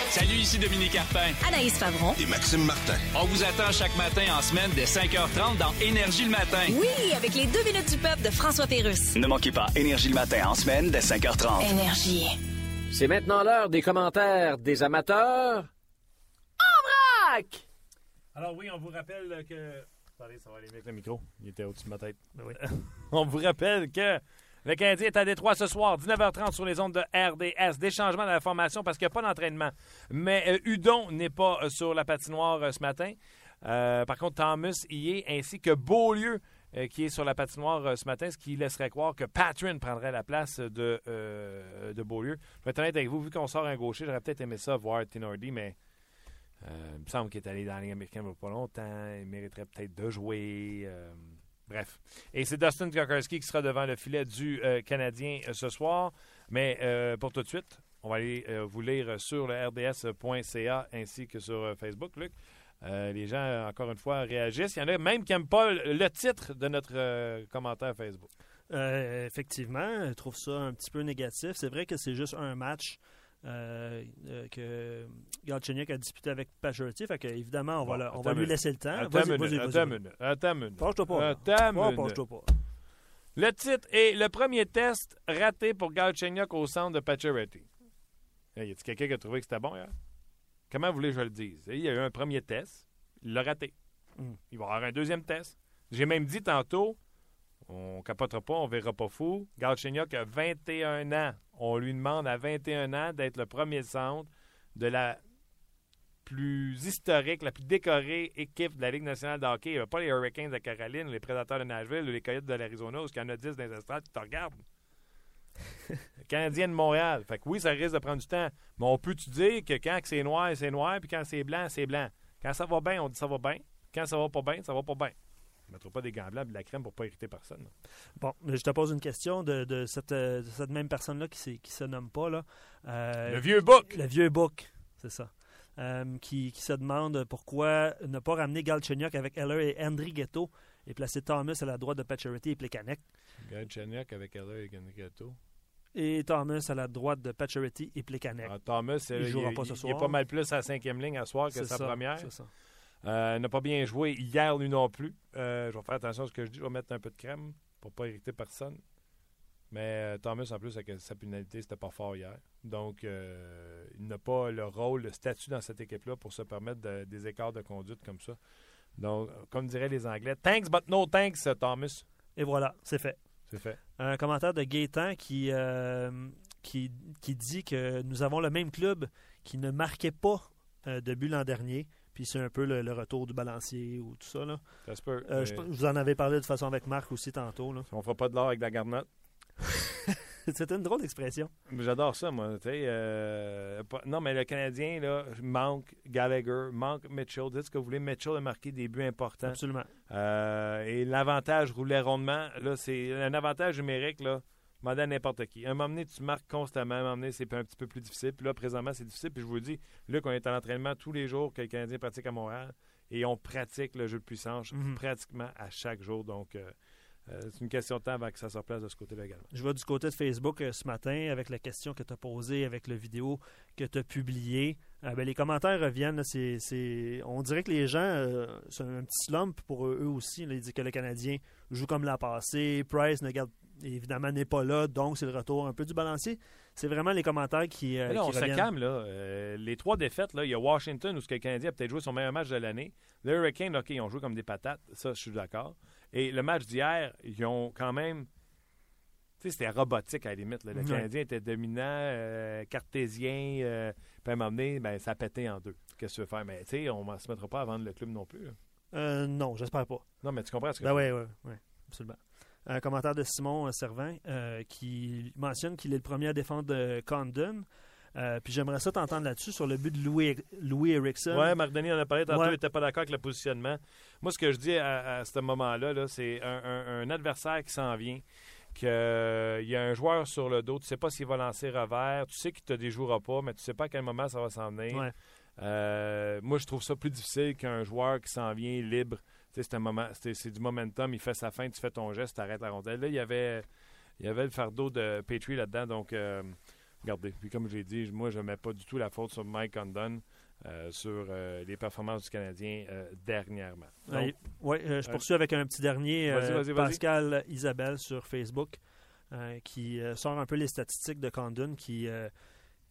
G: Salut, ici Dominique Carpin.
H: Anaïs Favron.
F: Et Maxime Martin.
G: On vous attend chaque matin en semaine dès 5h30 dans Énergie le matin.
H: Oui, avec les deux minutes du peuple de François Pérusse.
F: Ne manquez pas Énergie le matin en semaine dès 5h30.
H: Énergie.
I: C'est maintenant l'heure des commentaires des amateurs. En vrac!
A: Alors oui, on vous rappelle que... Attendez, ça va aller avec le micro. Il était au-dessus de ma tête. on vous rappelle que le Canadien est à Détroit ce soir, 19h30 sur les ondes de RDS. Des changements dans la formation parce qu'il n'y a pas d'entraînement. Mais euh, Hudon n'est pas euh, sur la patinoire euh, ce matin. Par contre, Thomas y est, ainsi que Beaulieu qui est sur la patinoire ce matin, ce qui laisserait croire que Patrin prendrait la place de, de Beaulieu. Je vais être honnête avec vous, vu qu'on sort un gaucher, j'aurais peut-être aimé ça voir Tinordi, mais euh, il me semble qu'il est allé dans la Ligue américaine il pas longtemps. Il mériterait peut-être de jouer. euh, bref. Et c'est Dustin Kokarski qui sera devant le filet du euh, Canadien ce soir. Mais pour tout de suite, on va aller vous lire sur le rds.ca ainsi que sur Facebook, Luc. Les gens, encore une fois, réagissent. Il y en a même qui n'aiment pas le titre de notre commentaire Facebook.
J: Effectivement, je trouve ça un petit peu négatif. C'est vrai que c'est juste un match euh, euh, que Galchenyuk a disputé avec Pachorty. Fait que, évidemment, on va,
A: Bon,
J: le- on
A: attends
J: va
A: une
J: lui laisser le temps.
A: Attends une minute, attends une minute, attends une minute.
J: Penche-toi pas.
A: Attends
J: pas.
A: Le titre est le premier test raté pour Galchenyuk au centre de Pacioretty. Hey, y a-t-il quelqu'un qui a trouvé que c'était bon hier? Comment voulez-je que je le dise? Il y a eu un premier test, il l'a raté.
J: Mm.
A: Il va y avoir un deuxième test. J'ai même dit tantôt, on capotera pas, on verra pas fou. Galchenyuk a 21 ans. On lui demande à 21 ans d'être le premier centre de la plus historique, la plus décorée équipe de la Ligue nationale de hockey. Il n'y a pas les Hurricanes de Caroline, les Prédateurs de Nashville ou les Coyotes de l'Arizona où il y en a 10 dans les estrades qui te regardent. Le Canadien de Montréal. Fait que oui, ça risque de prendre du temps. Mais on peut-tu dire que quand c'est noir, c'est noir, puis quand c'est blanc, c'est blanc? Quand ça va bien, on dit ça va bien. Quand ça va pas bien, ça va pas bien. Ne mettra pas des gants blancs et de la crème pour pas irriter personne.
J: Bon, mais je te pose une question de, de cette, euh, de cette même personne-là qui, qui se nomme pas. Là. Euh,
A: Le vieux bouc.
J: Le vieux bouc, c'est ça. Euh, qui, qui se demande pourquoi ne pas ramener Galchenyuk avec Heller et Andri Ghetto et placer Thomas à la droite de Pacioretty et Plekanec.
A: Galchenyuk avec Heller et Ganagato.
J: Et Thomas à la droite de Pacioretty et Plekanec.
A: Ah, Thomas,
J: il jouera
A: il,
J: pas ce soir.
A: il est pas mal plus à la cinquième ligne à soir que sa
J: ça,
A: première.
J: c'est ça.
A: Euh, n'a pas bien joué hier, lui non plus. Euh, je vais faire attention à ce que je dis. Je vais mettre un peu de crème pour pas irriter personne. Mais euh, Thomas, en plus, avec sa pénalité, c'était pas fort hier. Donc, euh, il n'a pas le rôle, le statut dans cette équipe-là pour se permettre de- des écarts de conduite comme ça. Donc, comme diraient les Anglais, thanks but no thanks, Thomas.
J: Et voilà, c'est fait.
A: C'est fait.
J: Un commentaire de Gaétan qui, qui, qui dit que nous avons le même club qui ne marquait pas de but l'an dernier. Puis c'est un peu le, le retour du balancier ou tout ça. Là.
A: Ça se peut.
J: Euh, je,
A: mais
J: je vous en avais parlé de façon avec Marc aussi tantôt. Là.
A: On fera pas de l'or avec de la garnotte.
J: C'était une drôle d'expression.
A: J'adore ça, moi. euh, pas- non, mais le Canadien, là, manque Gallagher, manque Mitchell. Dites ce que vous voulez. Mitchell a marqué des buts importants.
J: Absolument.
A: Euh, et l'avantage roulait rondement. Là, c'est un avantage numérique, là. Demandez à n'importe qui. Un moment donné, tu marques constamment. Un moment donné, c'est un petit peu plus difficile. Puis là, présentement, c'est difficile. Puis je vous le dis, Luc, on est à l'entraînement tous les jours que le Canadien pratique à Montréal. Et on pratique le jeu de puissance
J: Mhm.
A: pratiquement à chaque jour. Donc, euh, euh, c'est une question de temps avant que ça se replace de ce côté-là également.
J: Je vais du côté de Facebook euh, ce matin avec la question que tu as posée, avec la vidéo que tu as publiée. Euh, ben, les commentaires reviennent. là, on dirait que les gens, c'est un petit slump pour eux, eux aussi. là. ils disent que le Canadien joue comme l'an passé. Price ne garde, évidemment n'est pas là, donc c'est le retour un peu du balancier. C'est vraiment les commentaires qui, euh, qui
A: on se
J: reviennent.
A: calme, là. Euh, les trois défaites, là, il y a Washington où ce que le Canadien a peut-être joué son meilleur match de l'année. Le Hurricane, OK, ils ont joué comme des patates. Ça, je suis d'accord. Et le match d'hier, ils ont quand même. Tu sais, c'était robotique à la limite. là. Le. Canadien était dominant, euh, cartésien. Puis à un moment donné, ben, ça a pété en deux. Qu'est-ce que tu veux faire? Mais tu sais, on ne se mettra pas à vendre le club non plus.
J: Euh, non, j'espère pas.
A: Non, mais tu comprends ce que
J: Ben
A: je
J: oui,
A: veux dire?
J: oui, oui, absolument. Un commentaire de Simon euh, Servin euh, qui mentionne qu'il est le premier à défendre euh, Condon. Euh, puis j'aimerais ça t'entendre là-dessus sur le but de Louis, Louis Erickson.
A: Oui, Marc Denis en a parlé tantôt,
J: Ouais.
A: il n'était pas d'accord avec le positionnement. Moi, ce que je dis à, à ce moment-là, là, c'est un, un- un adversaire qui s'en vient, qu'il y a un joueur sur le dos, tu sais pas s'il va lancer revers, tu sais qu'il ne te déjouera pas, mais tu sais pas à quel moment ça va s'en venir.
J: Ouais.
A: Euh, moi, je trouve ça plus difficile qu'un joueur qui s'en vient libre. C'est un moment, c'est du momentum, il fait sa fin, tu fais ton geste, tu arrêtes la rondelle. Là, il y avait, il y avait le fardeau de Petrie là-dedans, donc euh, regardez. Puis comme je l'ai dit, moi, je ne mets pas du tout la faute sur Mike Condon. euh, sur euh, les performances du Canadien euh, dernièrement. Donc,
J: oui, je poursuis avec un petit dernier. Pascal Isabelle sur Facebook qui sort un peu les statistiques de Condon qui,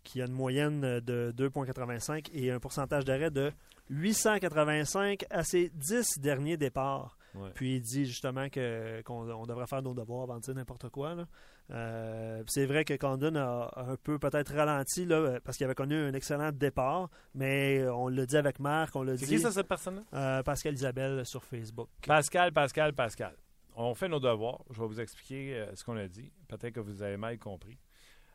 J: qui a une moyenne de 2,85 et un pourcentage d'arrêt de 885 à ses 10 derniers départs.
A: Ouais.
J: Puis il dit justement que, qu'on on devrait faire nos devoirs avant de dire n'importe quoi. Euh, c'est vrai que Condon a un peu peut-être ralenti là, parce qu'il avait connu un excellent départ, mais on l'a dit avec Marc, on l'a dit.
A: C'est qui ça, cette personne-là?
J: Euh, Pascal Isabelle sur Facebook.
A: Pascal, Pascal, Pascal. On fait nos devoirs. Je vais vous expliquer euh, ce qu'on a dit. Peut-être que vous avez mal compris.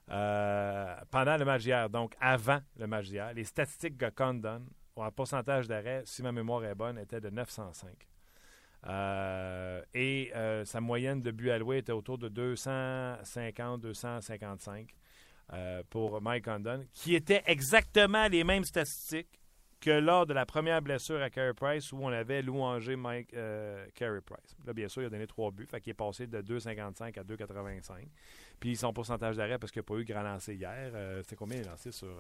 A: Pendant le match d'hier, donc avant le match d'hier, les statistiques de Condon, en pourcentage d'arrêt, si ma mémoire est bonne, étaient de 905. Euh, et euh, sa moyenne de buts alloués était autour de 250-255 euh, pour Mike Condon, qui étaient exactement les mêmes statistiques que lors de la première blessure à Carey Price où on avait louangé Mike Carey Price. Là, bien sûr, il a donné trois buts, fait qu'il est passé de 2,55 à 2,85. Puis son pourcentage d'arrêt, parce qu'il n'y a pas eu grand lancer hier, c'était combien il a lancé sur,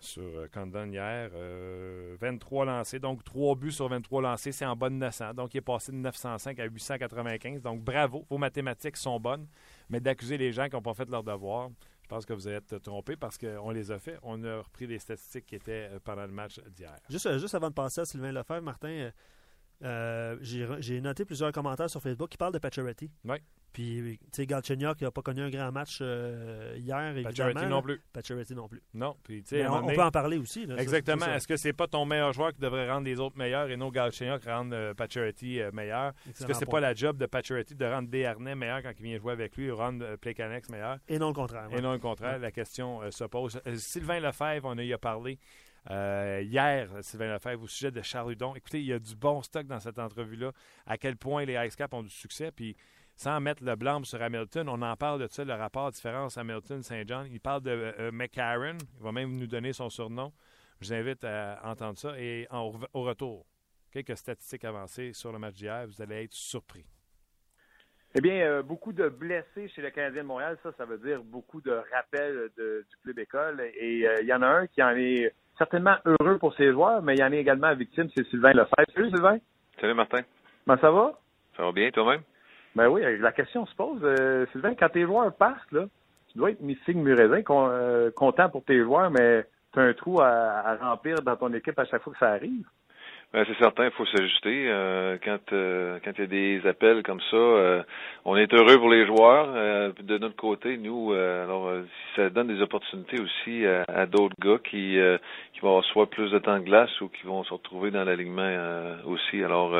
A: sur euh, Condon hier? Euh, 23 lancés, donc 3 buts sur 23 lancés, c'est en de 900. Donc il est passé de 905 à 895. Donc bravo, vos mathématiques sont bonnes, mais d'accuser les gens qui n'ont pas fait leur devoir, je pense que vous êtes trompés parce qu'on les a fait. On a repris les statistiques qui étaient euh, pendant le match d'hier.
J: Juste, euh, juste avant de passer à Sylvain Lefebvre, Martin, euh, j'ai noté plusieurs commentaires sur Facebook qui parlent de Pacioretty.
A: Oui.
J: Puis, tu sais, Galchenyuk n'a pas connu un grand match euh, hier, évidemment.
A: Pacioretty non plus.
J: Pacioretty non plus.
A: Non, puis tu sais,
J: on, peut en parler aussi. là,
A: Exactement. Est-ce que c'est pas ton meilleur joueur qui devrait rendre les autres meilleurs et non Galchenyuk rendre euh, Pacioretty euh, meilleur? Est-ce que c'est pas la job de Pacioretty de rendre Desharnais meilleur quand il vient jouer avec lui et rendre Plekanec meilleur?
J: Et non le contraire.
A: Et
J: ouais.
A: non le contraire. La question se pose. Sylvain Lefebvre, on y a parlé euh, hier, Sylvain Lefebvre, au sujet de Charles. Écoutez, il y a du bon stock dans cette entrevue-là. À quel point les Ice Caps ont du succès. Puis sans mettre le blâme sur Hamilton, on en parle de ça, le rapport différence Hamilton-Saint John. Il parle de euh, McCarron. Il va même nous donner son surnom. Je vous invite à entendre ça. Et au retour, quelques statistiques avancées sur le match d'hier, vous allez être surpris.
D: Eh bien, euh, beaucoup de blessés chez le Canadien de Montréal, ça, ça veut dire beaucoup de rappels de- du club école. Et euh, il y en a un qui en est certainement heureux pour ses joueurs, mais il y en est également victime, c'est Sylvain Lefebvre. Salut Sylvain,
K: Salut Martin.
D: comment ça va?
K: Ça va bien toi-même?
D: Ben oui, la question se pose. euh, Sylvain, quand tes joueurs partent, là, tu dois être mi-signe mi-raisin, con- euh, content pour tes joueurs, mais tu as un trou à, à remplir dans ton équipe à chaque fois que ça arrive.
K: Ben, c'est certain, il faut s'ajuster. Euh, quand euh, quand il y a des appels comme ça, euh, on est heureux pour les joueurs. Euh, de notre côté, nous, euh, alors euh, ça donne des opportunités aussi à, à d'autres gars qui qui vont avoir soit plus de temps de glace ou qui vont se retrouver dans l'alignement aussi. Alors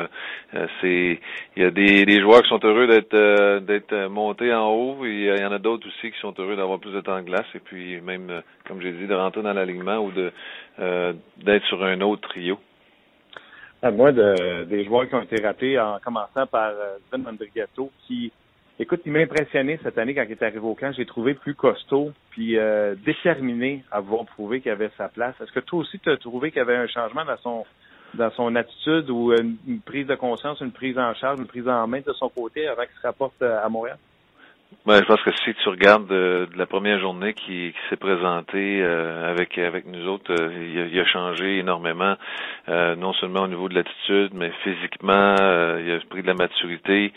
K: c'est il y a des, des joueurs qui sont heureux d'être d'être montés en haut et il y en a d'autres aussi qui sont heureux d'avoir plus de temps de glace et puis même comme j'ai dit de rentrer dans l'alignement ou de d'être sur un autre trio.
D: À moi, de, des joueurs qui ont été ratés en commençant par euh, Sven Mandrigato, qui, écoute, il m'a impressionné cette année quand il est arrivé au camp. J'ai trouvé plus costaud, puis euh, déterminé à vouloir prouver qu'il avait sa place. Est-ce que toi aussi, tu as trouvé qu'il y avait un changement dans son
L: dans son attitude ou une, une, prise de conscience, une prise en charge, une prise en main de son côté avant qu'il se rapporte à Montréal?
K: Ben, je pense que si tu regardes de, de la première journée qui, qui s'est présentée euh, avec avec nous autres, euh, il, a, il, a, changé énormément, euh, non seulement au niveau de l'attitude, mais physiquement, il a pris de la maturité.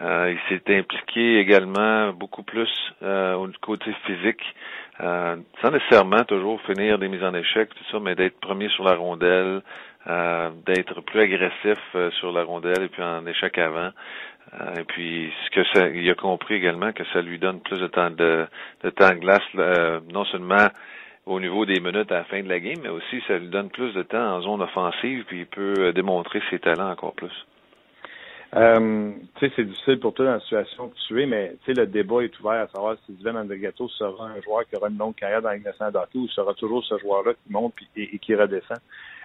K: il s'est impliqué également beaucoup plus au côté physique, sans nécessairement toujours finir des mises en échec, tout ça, mais d'être premier sur la rondelle, d'être plus agressif sur la rondelle et puis en échec avant. Euh, et puis, ce que ça, il a compris également que ça lui donne plus de temps de, temps de glace, euh, non seulement au niveau des minutes à la fin de la game, mais aussi ça lui donne plus de temps en zone offensive, puis il peut euh, démontrer ses talents encore plus.
L: Euh, tu sais, c'est difficile pour toi dans la situation que tu es, mais tu sais, le débat est ouvert à savoir si Sven Andregato sera un joueur qui aura une longue carrière dans Ligue nationale ou sera toujours ce joueur-là qui monte et qui redescend.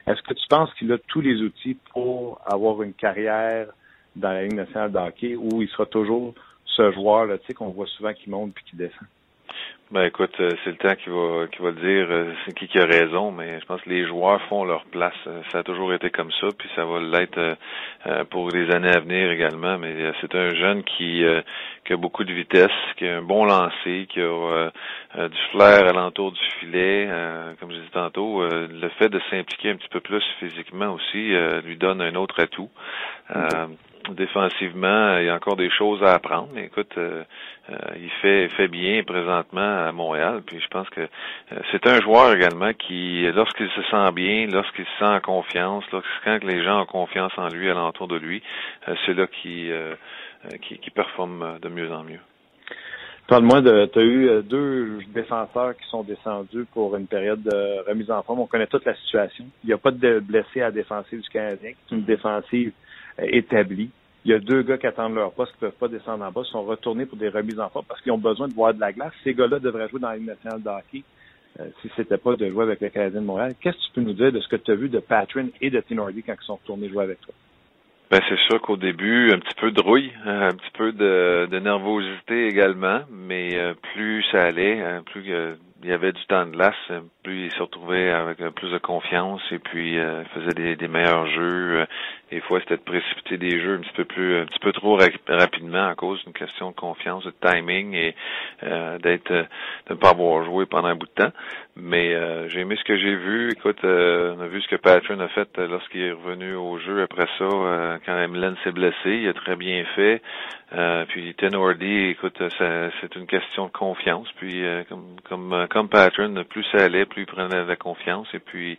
L: Est-ce que tu penses qu'il a tous les outils pour avoir une carrière dans la Ligue nationale de hockey où il sera toujours ce joueur là, tu sais, qu'on voit souvent qui monte puis qui descend?
K: Ben écoute, euh, c'est le temps qui va qui va le dire euh, c'est qui qui a raison, mais je pense que les joueurs font leur place. Euh, ça a toujours été comme ça, puis ça va l'être pour les années à venir également. Mais c'est un jeune qui, qui a beaucoup de vitesse, qui a un bon lancer, qui a du flair alentour du filet. comme je disais tantôt, le fait de s'impliquer un petit peu plus physiquement aussi lui donne un autre atout défensivement, il y a encore des choses à apprendre. Mais écoute, euh, euh, il fait fait bien présentement à Montréal. Puis je pense que euh, c'est un joueur également qui, lorsqu'il se sent bien, lorsqu'il se sent en confiance, quand les gens ont confiance en lui, alentour de lui, c'est là qui, qui, qui performe de mieux en mieux.
L: Parle-moi de, tu as eu deux défenseurs qui sont descendus pour une période de remise en forme. On connaît toute la situation. Il n'y a pas de blessés à la défensive du Canadien. C'est une défensive euh, établi. Il y a deux gars qui attendent leur poste, qui ne peuvent pas descendre en bas, sont retournés pour des remises en forme parce qu'ils ont besoin de voir de la glace. Ces gars-là devraient jouer dans la Ligue nationale de hockey euh, si c'était pas de jouer avec le Canadien de Montréal. Qu'est-ce que tu peux nous dire de ce que tu as vu de Patrick et de Tinordi quand ils sont retournés jouer avec toi?
K: Ben c'est sûr qu'au début, un petit peu de rouille, un petit peu de, nervosité également, mais euh, plus ça allait, plus il y avait du temps de glace, plus il se retrouvait avec plus de confiance et puis euh, faisait des, des, meilleurs jeux. Euh, des fois, c'était de précipiter des jeux un petit peu plus, un petit peu trop rapidement à cause d'une question de confiance, de timing et euh, d'être, de ne pas avoir joué pendant un bout de temps. Mais euh, j'ai aimé ce que j'ai vu. Écoute, on a vu ce que Patrick a fait lorsqu'il est revenu au jeu après ça, quand Emlen s'est blessé. Il a très bien fait. puis Tenordi, écoute, c'est une question de confiance. Puis comme comme comme Patrick, plus ça allait, plus il prenait de la confiance et puis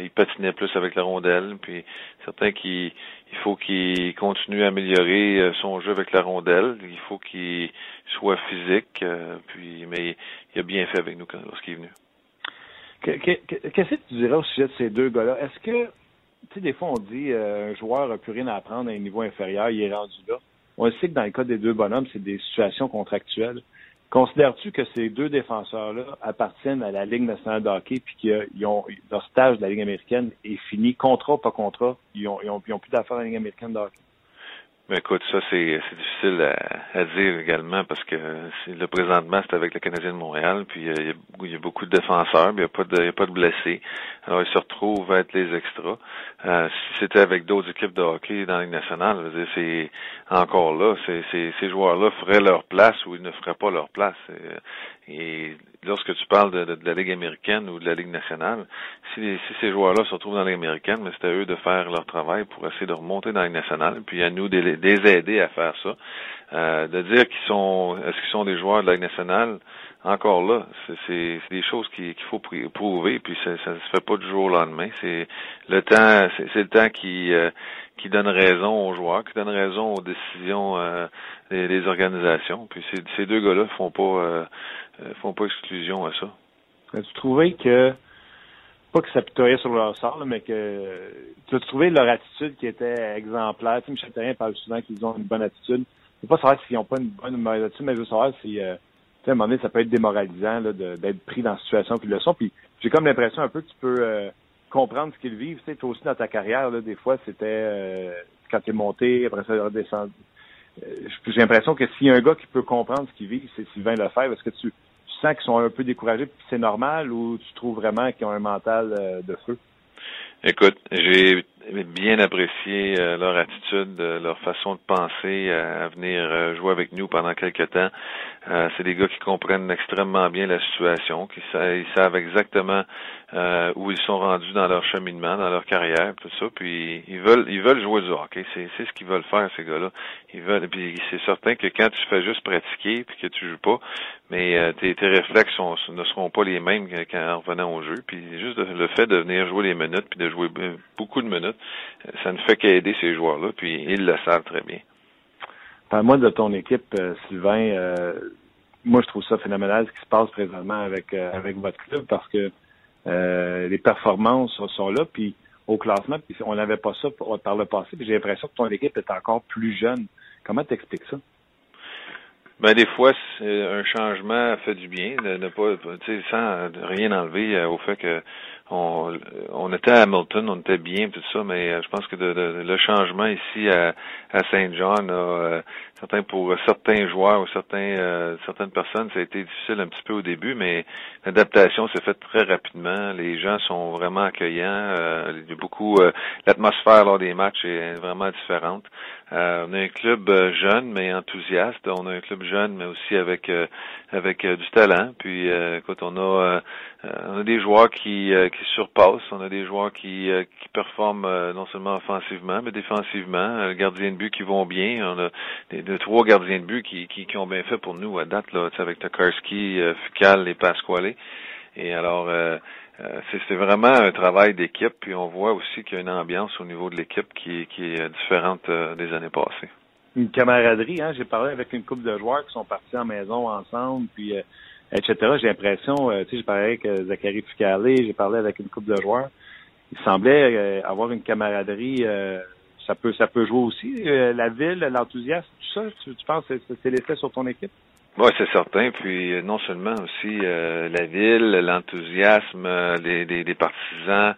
K: il patinait plus avec la rondelle. Puis certain qui il faut qu'il continue à améliorer euh, son jeu avec la rondelle. Il faut qu'il soit physique. Euh, puis, mais il a bien fait avec nous lorsqu'il est venu.
L: Qu'est-ce que tu dirais au sujet de ces deux gars-là? Est-ce que, tu sais, des fois, on dit euh, un joueur n'a plus rien à apprendre à un niveau inférieur, il est rendu là. On sait que dans le cas des deux bonhommes, c'est des situations contractuelles. Considères-tu que ces deux défenseurs-là appartiennent à la Ligue nationale de hockey puis qu'ils ont leur stage de la Ligue américaine est fini, contrat pas contrat, ils ont, ils ont, ils ont plus d'affaires à la Ligue américaine de hockey?
K: Mais écoute, ça c'est difficile à, à, dire également parce que le présentement c'est avec le Canadien de Montréal, puis euh, il y, a, il y a beaucoup de défenseurs, mais il n'y a pas de a pas de blessés. Alors ils se retrouvent à être les extras. Euh, si c'était avec d'autres équipes de hockey dans la Ligue nationale, c'est encore là, c'est ces joueurs-là feraient leur place ou ils ne feraient pas leur place. Et, lorsque tu parles de, la Ligue américaine ou de la Ligue nationale, si, si ces joueurs-là se retrouvent dans la Ligue américaine, c'est à eux de faire leur travail pour essayer de remonter dans la Ligue nationale, puis à nous de les aider à faire ça. Euh, de dire qu'ils sont est-ce qu'ils sont des joueurs de la Ligue nationale, encore là, c'est des choses qu'il faut prouver, puis ça, ça se fait pas du jour au lendemain. C'est le temps, c'est le temps qui euh, qui donne raison aux joueurs, qui donne raison aux décisions euh, des, organisations. Puis ces deux gars-là font pas euh, font pas exclusion à ça.
L: Tu trouvais que pas que ça pitoyait sur leur sort, mais que tu as trouvé leur attitude qui était exemplaire? Tu sais, Michel Terrien parle souvent qu'ils ont une bonne attitude. Je ne pas savoir s'ils n'ont pas une bonne mauvaise attitude, mais je veux savoir si euh, à un moment donné, ça peut être démoralisant d'être pris dans la situation qu'ils le sont. Puis j'ai comme l'impression un peu que tu peux euh, comprendre ce qu'ils vivent. Tu sais, toi aussi dans ta carrière, là, des fois, c'était euh, quand tu es monté, après ça, redescendu. Euh, j'ai l'impression que s'il y a un gars qui peut comprendre ce qu'ils vivent, c'est Sylvain Lefebvre. Est-ce que tu, sens qu'ils sont un peu découragés puis c'est normal ou tu trouves vraiment qu'ils ont un mental de feu?
K: Écoute, j'ai bien apprécié leur attitude, leur façon de penser à venir jouer avec nous pendant quelques temps. c'est des gars qui comprennent extrêmement bien la situation, qui savent exactement où ils sont rendus dans leur cheminement, dans leur carrière, tout ça. Puis ils veulent ils veulent jouer du hockey. C'est ce qu'ils veulent faire ces gars-là. Ils veulent. Puis c'est certain que quand tu fais juste pratiquer puis que tu joues pas, mais tes, tes réflexes ne seront pas les mêmes qu'en revenant au jeu. Puis juste le fait de venir jouer les minutes puis de jouer beaucoup de minutes, ça ne fait qu'aider ces joueurs-là. Puis ils le savent très bien.
L: Parle-moi de ton équipe, euh, Sylvain. Euh, moi, je trouve ça phénoménal ce qui se passe présentement avec euh, avec votre club parce que les performances sont là. Puis au classement, puis on n'avait pas ça par le passé. Puis j'ai l'impression que ton équipe est encore plus jeune. Comment t'expliques ça?
K: Ben des fois, un changement fait du bien, de ne pas, tu sais, sans rien enlever au fait que on, était à Hamilton, on était bien tout ça, mais euh, je pense que le changement ici à, Saint John, euh, certains pour certains joueurs ou certains euh, certaines personnes, ça a été difficile un petit peu au début, mais l'adaptation s'est faite très rapidement. Les gens sont vraiment accueillants. a beaucoup l'atmosphère lors des matchs est vraiment différente. on a un club jeune mais enthousiaste. On a un club jeune mais aussi avec avec du talent. Puis écoute, on a on a des joueurs qui, qui surpassent. On a des joueurs qui, qui performent non seulement offensivement mais défensivement. Le gardien de but qui vont bien. On a des, deux, trois gardiens de but qui, qui, qui, ont bien fait pour nous à date, là, avec Tokarski, euh, Fucal et Pasquale. Et alors, euh, euh, c'est vraiment un travail d'équipe, puis on voit aussi qu'il y a une ambiance au niveau de l'équipe qui, qui est différente des années passées.
L: Une camaraderie, hein? J'ai parlé avec une couple de joueurs qui sont partis en maison ensemble, puis etc. J'ai l'impression, tu sais, j'ai parlé avec Zachary Fucale, j'ai parlé avec une couple de joueurs. Il semblait avoir une camaraderie ça peut ça peut jouer aussi. Euh, la ville, l'enthousiasme, tout ça, tu, penses que c'est l'effet sur ton équipe?
K: Oui, c'est certain. Puis euh, non seulement aussi euh, la ville, l'enthousiasme des, des, partisans,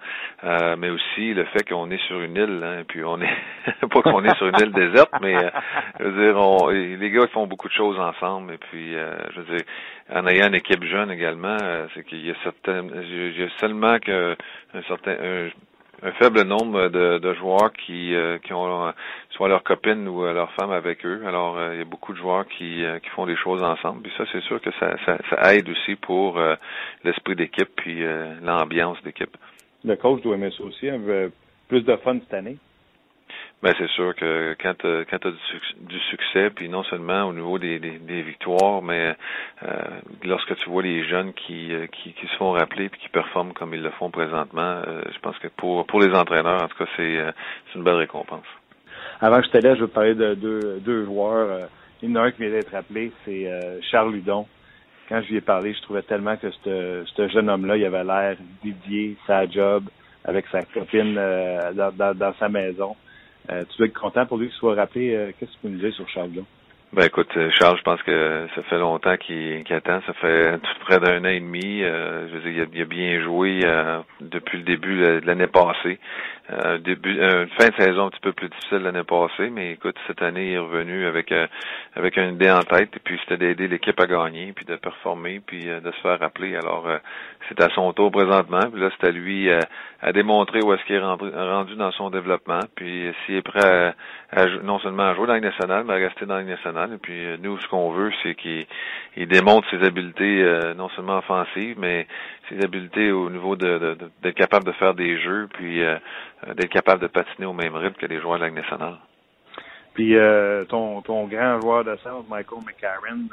K: mais aussi le fait qu'on est sur une île. Hein, puis on est pas qu'on est sur une île déserte, mais je veux dire, les gars font beaucoup de choses ensemble. Et puis, je veux dire, en ayant une équipe jeune également, c'est qu'il y a il y a seulement que un certain un faible nombre de, de joueurs qui, euh, qui ont euh, soit leur copine ou euh, leur femme avec eux. Alors, il y a beaucoup de joueurs qui, qui font des choses ensemble. Puis ça, c'est sûr que ça, ça, ça, aide aussi pour l'esprit d'équipe puis l'ambiance d'équipe.
L: Le coach doit aimer aussi. Plus de fun cette année.
K: Ben c'est sûr que quand tu as du, succès, puis non seulement au niveau des, victoires, mais euh, lorsque tu vois les jeunes qui, euh, qui, qui se font rappeler puis qui performent comme ils le font présentement, euh, je pense que pour pour les entraîneurs, en tout cas, c'est une belle récompense.
L: Avant que je te laisse, je veux parler de deux, deux joueurs. Il y en a un qui vient d'être rappelé, c'est Charles Ludon. Quand je lui ai parlé, je trouvais tellement que ce jeune homme-là, il avait l'air dédié, sa job, avec sa copine dans sa maison. Euh, tu dois être content pour lui qu'il soit rappelé. Euh, qu'est-ce que tu peux nous dire sur Charles
K: Ben écoute, euh, Charles, je pense que ça fait longtemps qu'il attend. Ça fait tout près d'un an et demi. je veux dire, il a, bien joué depuis le début de l'année passée. Début, une fin de saison un petit peu plus difficile l'année passée, mais écoute, cette année il est revenu avec avec une idée en tête, et puis c'était d'aider l'équipe à gagner, puis de performer, puis de se faire rappeler. Alors c'est à son tour présentement, puis là c'est à lui à démontrer où est-ce qu'il est rendu dans son développement, puis s'il est prêt à, non seulement à jouer dans la nationale, mais à rester dans la nationale. Et puis euh, nous, ce qu'on veut, c'est qu'il démontre ses habiletés euh, non seulement offensives, mais ses habiletés au niveau de, d'être capable de faire des jeux, puis euh, d'être capable de patiner au même rythme que les joueurs de la nationale.
L: Puis ton, ton grand joueur de centre, Michael McCarron,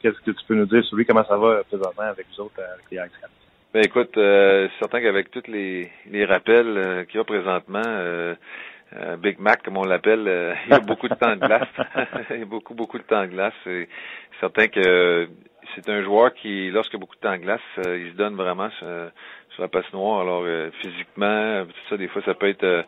L: qu'est-ce que tu peux nous dire sur lui? Comment ça va présentement avec les autres, avec les
K: ben écoute, euh, c'est certain qu'avec tous les, les rappels euh, qu'il y a présentement, euh, euh, Big Mac, comme on l'appelle, il y a beaucoup de temps de glace. il y a beaucoup, beaucoup de temps de glace. C'est certain que c'est un joueur qui, lorsqu'il y a beaucoup de temps de glace, il se donne vraiment sur, la passe noire. Alors, physiquement, tout ça, des fois, ça peut être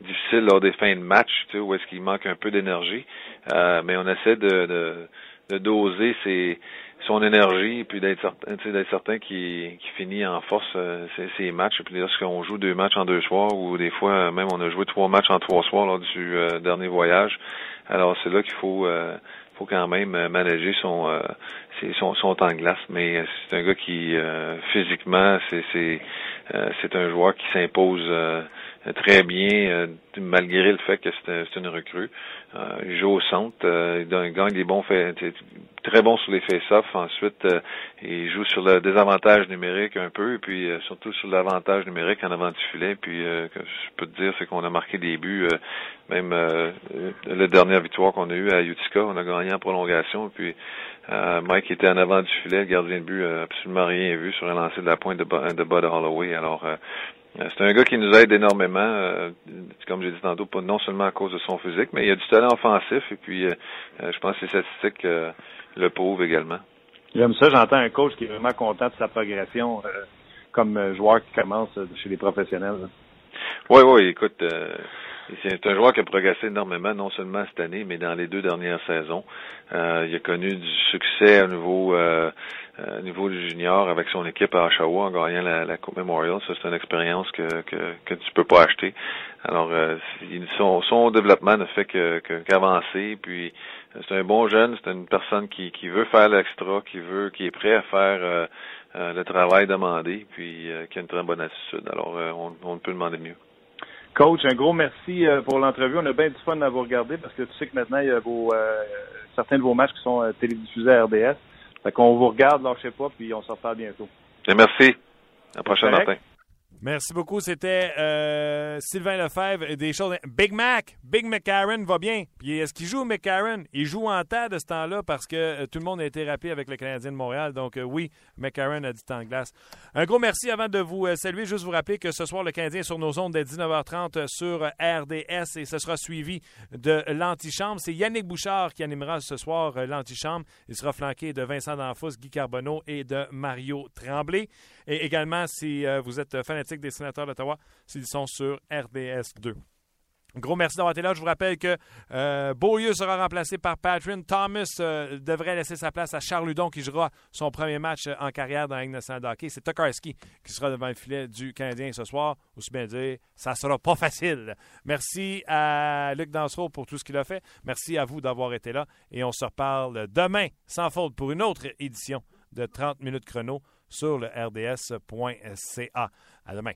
K: difficile lors des fins de match, tu sais, où est-ce qu'il manque un peu d'énergie. mais on essaie de, de, de doser ses son énergie, puis d'être certain, d'être certain qu'il finit en force euh, ses, matchs. Puis lorsqu'on joue deux matchs en deux soirs, ou des fois même on a joué trois matchs en trois soirs lors du euh, dernier voyage, alors c'est là qu'il faut euh, faut quand même manager son, son son temps de glace. Mais c'est un gars qui physiquement c'est c'est c'est un joueur qui s'impose très bien, malgré le fait que c'est une recrue. il joue au centre, il gagne des bons faits, très bon sur les face-offs. Ensuite, il joue sur le désavantage numérique un peu, et puis surtout sur l'avantage numérique en avant du filet. Puis, je peux te dire, c'est qu'on a marqué des buts. même la dernière victoire qu'on a eue à Utica, on a gagné en prolongation. Puis, Mike était en avant du filet, le gardien de but absolument rien vu sur un lancer de la pointe de, de Bud Holloway. Alors, c'est un gars qui nous aide énormément, comme j'ai dit tantôt, pas non seulement à cause de son physique, mais il a du talent offensif et puis je pense que les statistiques le prouvent également.
L: J'aime ça, j'entends un coach qui est vraiment content de sa progression comme joueur qui commence chez les professionnels.
K: Oui, oui, écoute, c'est un joueur qui a progressé énormément, non seulement cette année, mais dans les deux dernières saisons. Euh, il a connu du succès au niveau, euh, euh niveau du junior avec son équipe à Oshawa en gagnant la, Coupe Memorial. Ça, c'est une expérience que, que, que tu peux pas acheter. Alors, euh, son, son développement ne fait que qu'avancer. puis, c'est un bon jeune, c'est une personne qui, qui veut faire l'extra, qui veut, qui est prêt à faire euh, le travail demandé, puis qui a une très bonne attitude. Alors, on, on ne peut demander mieux.
L: Coach, un gros merci euh, pour l'entrevue. On a bien du fun à vous regarder parce que tu sais que maintenant, il y a vos, euh, certains de vos matchs qui sont euh, télédiffusés à RDS. Fait qu'on vous regarde, lâchez pas, puis on se reparle bientôt.
K: Et merci. À la prochaine, Martin.
A: Merci beaucoup. C'était euh, Sylvain Lefebvre. Des choses. Big Mac, Big McCarron va bien. Puis est-ce qu'il joue McCarron? Il joue en tas de ce temps-là parce que euh, tout le monde a été rappelé avec le Canadien de Montréal. Donc euh, oui, McCarron a du temps de glace. Un gros merci avant de vous saluer. Juste vous rappeler que ce soir, le Canadien est sur nos ondes dès 19h30 sur RDS et ce sera suivi de l'antichambre. C'est Yannick Bouchard qui animera ce soir l'antichambre. Il sera flanqué de Vincent Danfous, Guy Carbonneau et de Mario Tremblay. Et également, si vous êtes des sénateurs d'Ottawa s'ils sont sur RDS 2. Gros merci d'avoir été là. Je vous rappelle que euh, Beaulieu sera remplacé par Patrick. Thomas euh, devrait laisser sa place à Charles Ludon qui jouera son premier match euh, en carrière dans la Ligue hockey. C'est Tokarski qui sera devant le filet du Canadien ce soir. Aussi bien dire, ça sera pas facile. Merci à Luc Dansereau pour tout ce qu'il a fait. Merci à vous d'avoir été là. Et on se reparle demain, sans faute, pour une autre édition de 30 minutes chrono sur le rds.ca. À demain.